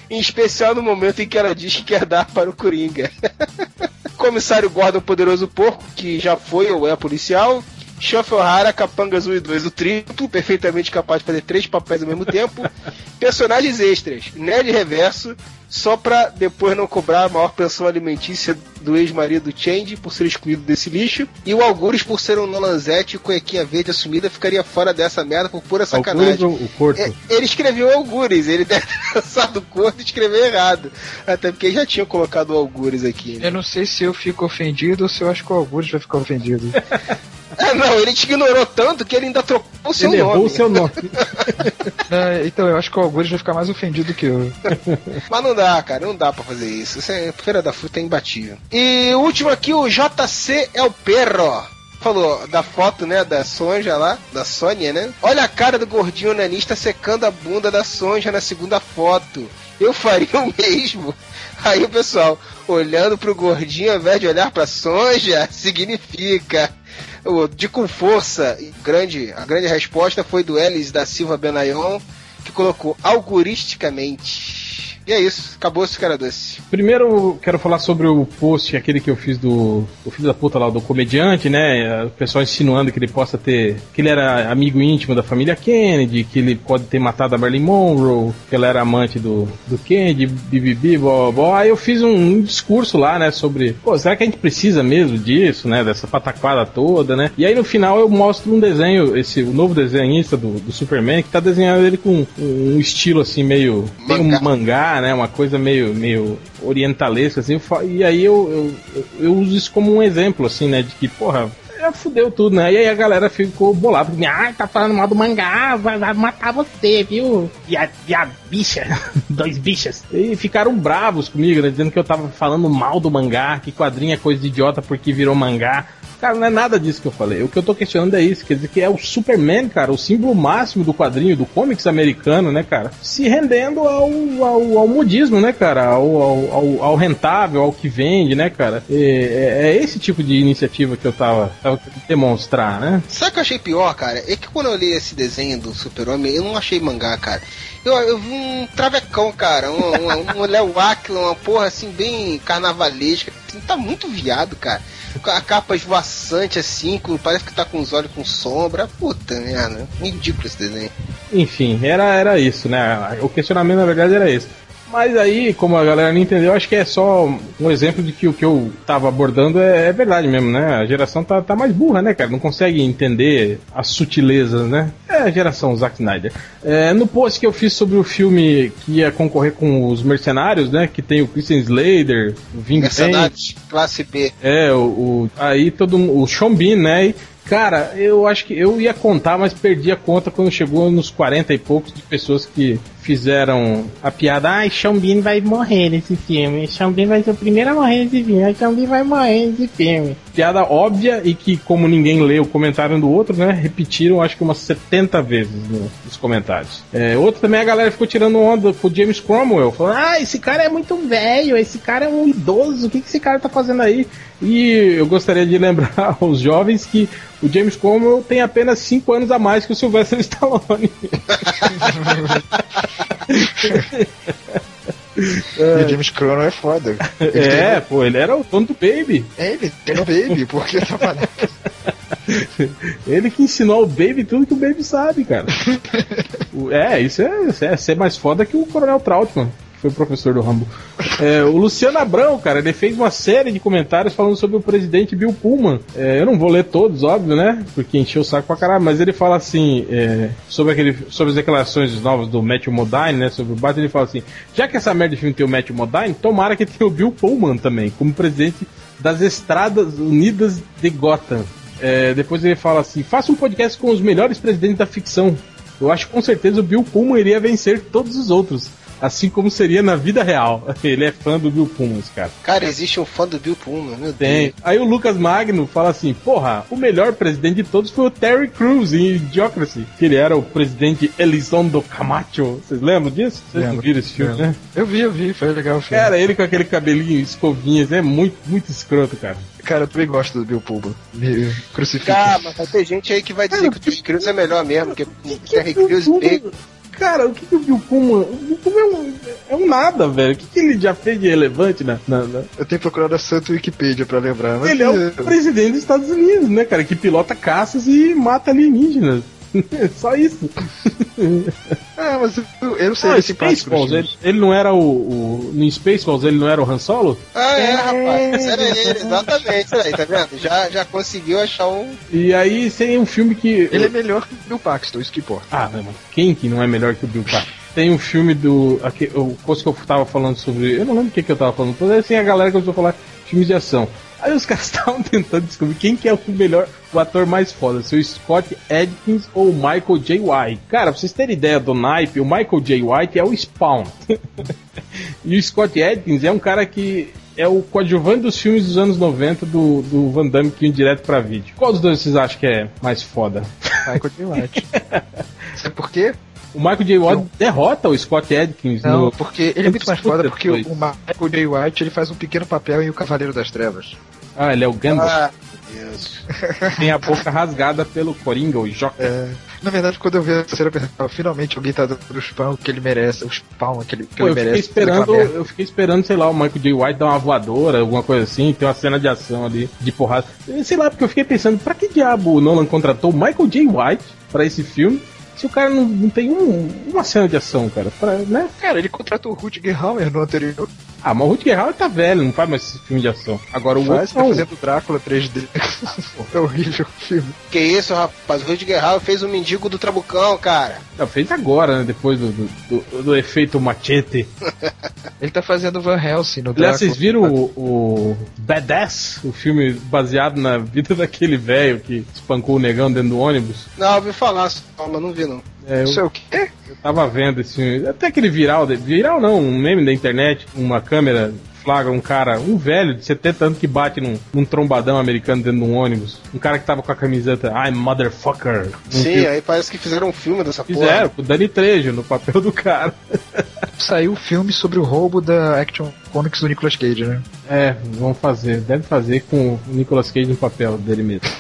Em especial no momento em que ela diz que quer dar para o Coringa. Comissário Gordon Poderoso Porco, que já foi ou é policial. Shuffle O'Hara, Capanga Azul e 2, o triplo, perfeitamente capaz de fazer três papéis ao mesmo tempo. Personagens extras, Nerd Reverso, só pra depois não cobrar a maior pensão alimentícia do ex-marido Change por ser excluído desse lixo. E o Algures, por ser um Nolanzete e cuequinha verde assumida, ficaria fora dessa merda por pura sacanagem. Algures o Corto? É, ele escreveu Algures, ele deve ter lançado o corpo e escreveu errado. Até porque já tinha colocado o Algures aqui. né? Eu não sei se eu fico ofendido ou se eu acho que o Augusto vai ficar ofendido. É, não, ele te ignorou tanto que ele ainda trocou o seu Ele nome. o seu nome. É, então eu acho que o Algures vai ficar mais ofendido que eu. Mas não dá, cara, não dá pra fazer isso. Isso é Feira da Fruta é imbatível. E o último aqui, o JC é o perro. Falou da foto, né, da Sonja lá, da Sônia, né? Olha a cara do gordinho nanista secando a bunda da Sonja na segunda foto. Eu faria o mesmo. Aí o pessoal, olhando pro gordinho ao invés de olhar pra Sonja, significa de com força. Grande, a grande resposta foi do Elis da Silva Benayon, que colocou algoristicamente. E é isso, acabou esse cara doce. Primeiro, quero falar sobre o post, aquele que eu fiz do, do filho da puta lá, do comediante, né? O pessoal insinuando que ele possa ter. que ele era amigo íntimo da família Kennedy, que ele pode ter matado a Marilyn Monroe, que ela era amante do, do Kennedy, bibibi, blá, blá, blá. Aí eu fiz um, um discurso lá, né? Sobre, pô, será que a gente precisa mesmo disso, né? Dessa pataquada toda, né? E aí no final eu mostro um desenho, esse o novo desenhista do, do Superman, que tá desenhando ele com um, um estilo assim meio. meio Mangá. Né? Uma coisa meio, meio orientalesca, assim. E aí eu, eu, eu uso isso como um exemplo, assim, né? De que, porra. é, Fudeu tudo, né? E aí a galera ficou bolada. Ah, tá falando mal do mangá, vai, vai matar você, viu? E a, e a bicha, dois bichas. E ficaram bravos comigo, né? Dizendo que eu tava falando mal do mangá, que quadrinho é coisa de idiota porque virou mangá. Cara, não é nada disso que eu falei. O que eu tô questionando é isso. Quer dizer que é o Superman, cara, o símbolo máximo do quadrinho, do comics americano, né, cara? Se rendendo ao, ao, ao modismo, né, cara? Ao, ao, ao- rentável, ao que vende, né, cara? É, é- é esse tipo de iniciativa que eu tava, tava demonstrar, né? Sabe o que eu achei pior, cara? É que quando eu li esse desenho do Super-Homem, eu não achei mangá, cara. Eu, eu vi um travecão, cara. Um, um, um Léo Aquila, uma porra assim, bem carnavalesca. Assim, tá muito viado, cara. A capa esvoaçante, assim, com, parece que tá com os olhos com sombra. Puta merda. Ridículo esse desenho. Enfim, era, era isso, né? O questionamento, na verdade, era esse. Mas aí, como a galera não entendeu, acho que é só um exemplo de que o que eu tava abordando é, é verdade mesmo, né? A geração tá, tá mais burra, né, cara? Não consegue entender as sutilezas, né? É a geração Zack Snyder. É, no post que eu fiz sobre o filme que ia concorrer com os Mercenários, né? Que tem o Christian Slater, o Ving classe B. é, o, o- aí todo o Sean Bean, né? E, cara, eu acho que eu ia contar, mas perdi a conta quando chegou nos 40 e poucos de pessoas que fizeram a piada. Ai, Sean Bean vai morrer nesse filme. Sean vai ser o primeiro a morrer nesse filme. Sean vai morrer nesse filme. Piada óbvia e que, como ninguém lê o comentário do outro, né? Repetiram acho que umas 70 vezes no- nos comentários. É, outro também a galera ficou tirando onda com o James Cromwell, falando: Ah, esse cara é muito velho, esse cara é um idoso, o que, que esse cara tá fazendo aí? E eu gostaria de lembrar aos jovens que o James Cromwell tem apenas 5 anos a mais que o Sylvester Stallone. E o James Crono é foda. Ele é, pô, ele era o dono do Baby. É, ele tem o Baby, porque tá falando. Ele que ensinou ao Baby tudo que o Baby sabe, cara. O- é, isso é, isso é ser mais foda que o Coronel Trautmann, foi professor do Rambo. É, o Luciano Abrão, cara, ele fez uma série de comentários falando sobre o presidente Bill Pullman. É, eu não vou ler todos, óbvio, né? Porque encheu o saco pra caralho, mas ele fala assim, é, sobre, aquele, sobre as declarações novas do Matthew Modine, né? Sobre o Batman, ele fala assim: já que essa merda de filme tem o Matthew Modine, tomara que tenha o Bill Pullman também, como presidente das Estradas Unidas de Gotham. É, depois ele fala assim: faça um podcast com os melhores presidentes da ficção. Eu acho que com certeza o Bill Pullman iria vencer todos os outros. Assim como seria na vida real. Ele é fã do Bill Pullman, esse cara. Cara, existe um fã do Bill Pullman, meu Tem. Deus. Aí o Lucas Magno fala assim: porra, o melhor presidente de todos foi o Terry Crews em Idiocracy. Que ele era o presidente Elizondo Camacho. Vocês lembram disso? Vocês não viram esse filme, lembro. né? Eu vi, eu vi, foi legal o filme. Cara, ele com aquele cabelinho escovinhas, é muito, muito escroto, cara. Cara, eu também gosto do Bill Pullman. Me crucifica. Ah, mas vai ter gente aí que vai dizer que o Terry Crews é melhor mesmo, que o Terry que Crews Bill bem. Cara, o que, que o Bill Pullman. O Bill é um, é um nada, velho. O que, que ele já fez de relevante na. na- na- Eu tenho procurado a Santa Wikipedia pra lembrar, mas. Ele é o presidente dos Estados Unidos, né, cara? Que pilota caças e mata alienígenas. Só isso. Ah, mas eu, eu não sei Ah, é. Spaceballs, ele, ele não era o, o. No Spaceballs ele não era o Han Solo? Ah, é, rapaz. Era ele, exatamente. Aí, tá vendo? Já, já conseguiu achar um. E aí tem um filme que. Ele é melhor que o Bill Paxton, isso que importa. Ah, não, mano. Quem que não é melhor que o Bill Paxton? Tem um filme do. Aqui, o coisa que eu tava falando sobre. Eu não lembro o que, que eu tava falando. Mas assim a galera começou a falar de filmes de ação. Aí os caras estavam tentando descobrir quem que é o melhor, o ator mais foda, se o Scott Adkins ou o Michael J. White. Cara, pra vocês terem ideia do naipe, o Michael J. White é o Spawn. e o Scott Adkins é um cara que é o coadjuvante dos filmes dos anos 90 do, do Van Damme que direto pra vídeo. Qual dos dois vocês acham que é mais foda? Michael J. White. Sabe por quê? O Michael J. White derrota o Scott Adkins Não, no. porque ele é muito mais foda porque o. Michael J. White ele faz um pequeno papel em O Cavaleiro das Trevas. Ah, ele é o Gandalf. Ah, meu Deus. Tem a boca rasgada pelo Coringa, o Joker. É, na verdade, quando eu vi a terceira pessoa, finalmente alguém tá dando o spawn que ele merece, o spawn que ele, que Pô, ele eu fiquei merece. esperando, daquela merda. eu fiquei esperando, sei lá, o Michael J. White dar uma voadora, alguma coisa assim, ter uma cena de ação ali, de porrada. Sei lá, porque eu fiquei pensando, pra que diabo o Nolan contratou o Michael J. White pra esse filme, se o cara não, não tem um- uma cena de ação, cara, pra, né? Cara, ele contratou o Rutger Hauer no anterior. Ah, mas o Rutger Hauer tá velho, não faz mais esse filme de ação. Agora o Faz, outro tá não. fazendo Drácula 3D. é horrível o filme. Que isso, rapaz? O Rudger Hauer fez o mendigo do Trabucão, cara. Não, fez agora, né, depois do, do, do- do efeito machete. Ele tá fazendo Van Helsing no Aliás, Drácula. vocês viram o, o Badass, o filme baseado na vida daquele velho que espancou o negão dentro do ônibus? Não, eu ouvi falar só, mas não vi não. É, eu, Isso é o quê? eu tava vendo esse. Até aquele viral, viral não, um meme da internet, uma câmera flagra um cara, um velho de 70 anos que bate num, num trombadão americano dentro de um ônibus. Um cara que tava com a camiseta I'm motherfucker. Um Sim, filme- aí parece que fizeram um filme dessa Fizeram, com o Dani Trejo no papel do cara. Saiu o filme sobre o roubo da Action Comics do Nicolas Cage, né? É, vão fazer. Deve fazer com o Nicolas Cage no papel dele mesmo.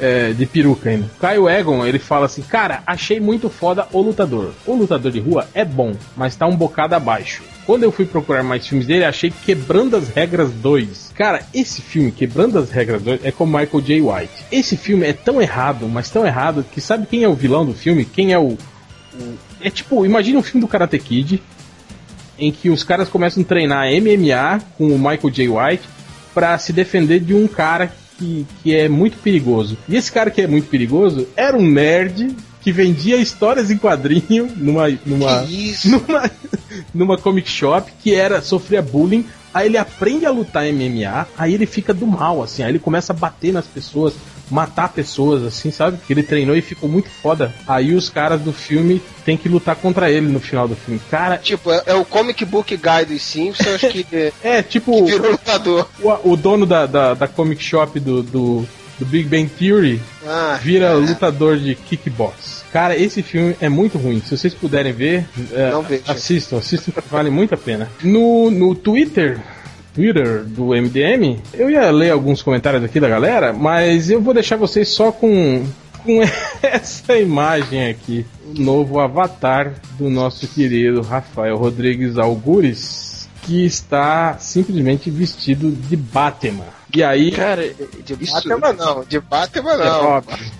É, de peruca ainda. Caio Egon, ele fala assim: Cara, achei muito foda o lutador. O lutador de rua é bom, mas tá um bocado abaixo. Quando eu fui procurar mais filmes dele, achei Quebrando as Regras 2. Cara, esse filme, Quebrando as Regras 2, é com Michael J. White. Esse filme é tão errado, mas tão errado, que sabe quem é o vilão do filme? Quem é o. é tipo, imagina um filme do Karate Kid, em que os caras começam a treinar MMA com o Michael J. White pra se defender de um cara que, que é muito perigoso. E esse cara que é muito perigoso era um nerd que vendia histórias em quadrinho numa numa Que numa, numa comic shop que era sofria bullying. Aí ele aprende a lutar MMA, aí ele fica do mal, assim, aí ele começa a bater nas pessoas, matar pessoas, assim, sabe? Que ele treinou e ficou muito foda. Aí os caras do filme têm que lutar contra ele no final do filme. Cara, Tipo, é, é o comic book guy dos Simpsons que, que é tipo virou lutador. o, o dono da, da, da comic shop do, do, do Big Bang Theory Ah, vira lutador de kickbox. Cara, esse filme é muito ruim. Se vocês puderem ver, é, assistam, assistam, vale muito a pena. No, no Twitter, Twitter do MDM, eu ia ler alguns comentários aqui da galera, mas eu vou deixar vocês só com, com essa imagem aqui. O novo avatar do nosso querido Rafael Rodrigues Algures, que está simplesmente vestido de Batman. E aí, Cara, de Batman não, de Batman é não. óbvio.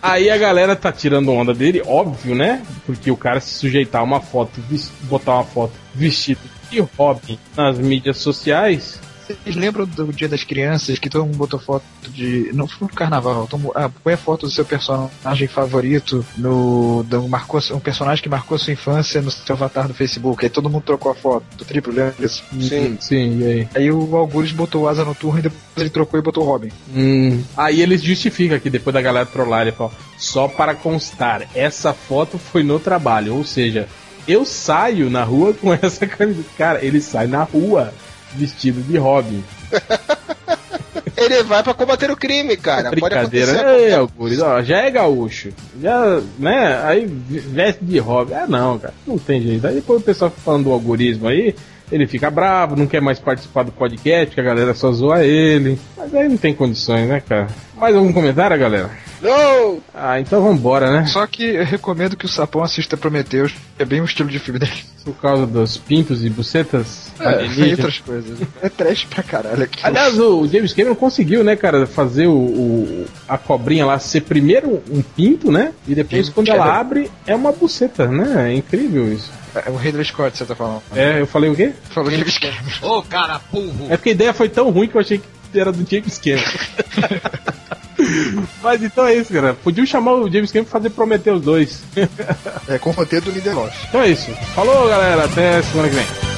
Aí a galera tá tirando onda dele, óbvio, né? Porque o cara se sujeitar a uma foto, botar uma foto vestido de Robin nas mídias sociais, Vocês lembram do Dia das Crianças que todo mundo botou foto de. Não foi no carnaval, mundo- ah, põe a foto do seu personagem favorito no. Do, marcou, um personagem que marcou sua infância no seu avatar do Facebook. Aí todo mundo trocou a foto do triplo, lembra disso? Sim. sim, e aí? Aí o Algures botou o Asa Noturna e depois ele trocou e botou o Robin. Hum, aí eles justificam aqui, depois da galera trollar, ele fala, só para constar, essa foto foi no trabalho, ou seja, eu saio na rua com essa camisa. Cara, ele sai na rua vestido de Robin. Ele vai pra combater o crime, cara. Pode Brincadeira, acontecer. Ei, qualquer- Algures, ó, já é gaúcho. Já, né? Aí veste de hobby. Ah, não, cara, não tem jeito. Aí depois o pessoal falando do algoritmo aí, ele fica bravo, não quer mais participar do podcast, que a galera só zoa ele. Mas aí não tem condições, né, cara? Mais algum comentário, galera? Não! Ah, então vambora, né? Só que eu recomendo que o Sapão assista Prometheus, que é bem o estilo de filme dele. Por causa dos pintos e bucetas É, e outras coisas. É trash pra caralho aqui. Aliás, o James Cameron conseguiu, né, cara, fazer o, o- a cobrinha lá ser primeiro um pinto, né? E depois, Sim, quando ela queda. abre, é uma buceta, né? É incrível isso. É o Ridley Scott, você tá falando. É, eu falei o quê? Falou James Cameron. É porque a ideia foi tão ruim que eu achei que era do James Cameron. Mas então é isso, cara. Podiam chamar o James Cameron pra fazer Prometer os dois. É com o roteiro do Lindelof. então é isso. Falou, galera. Até semana que vem.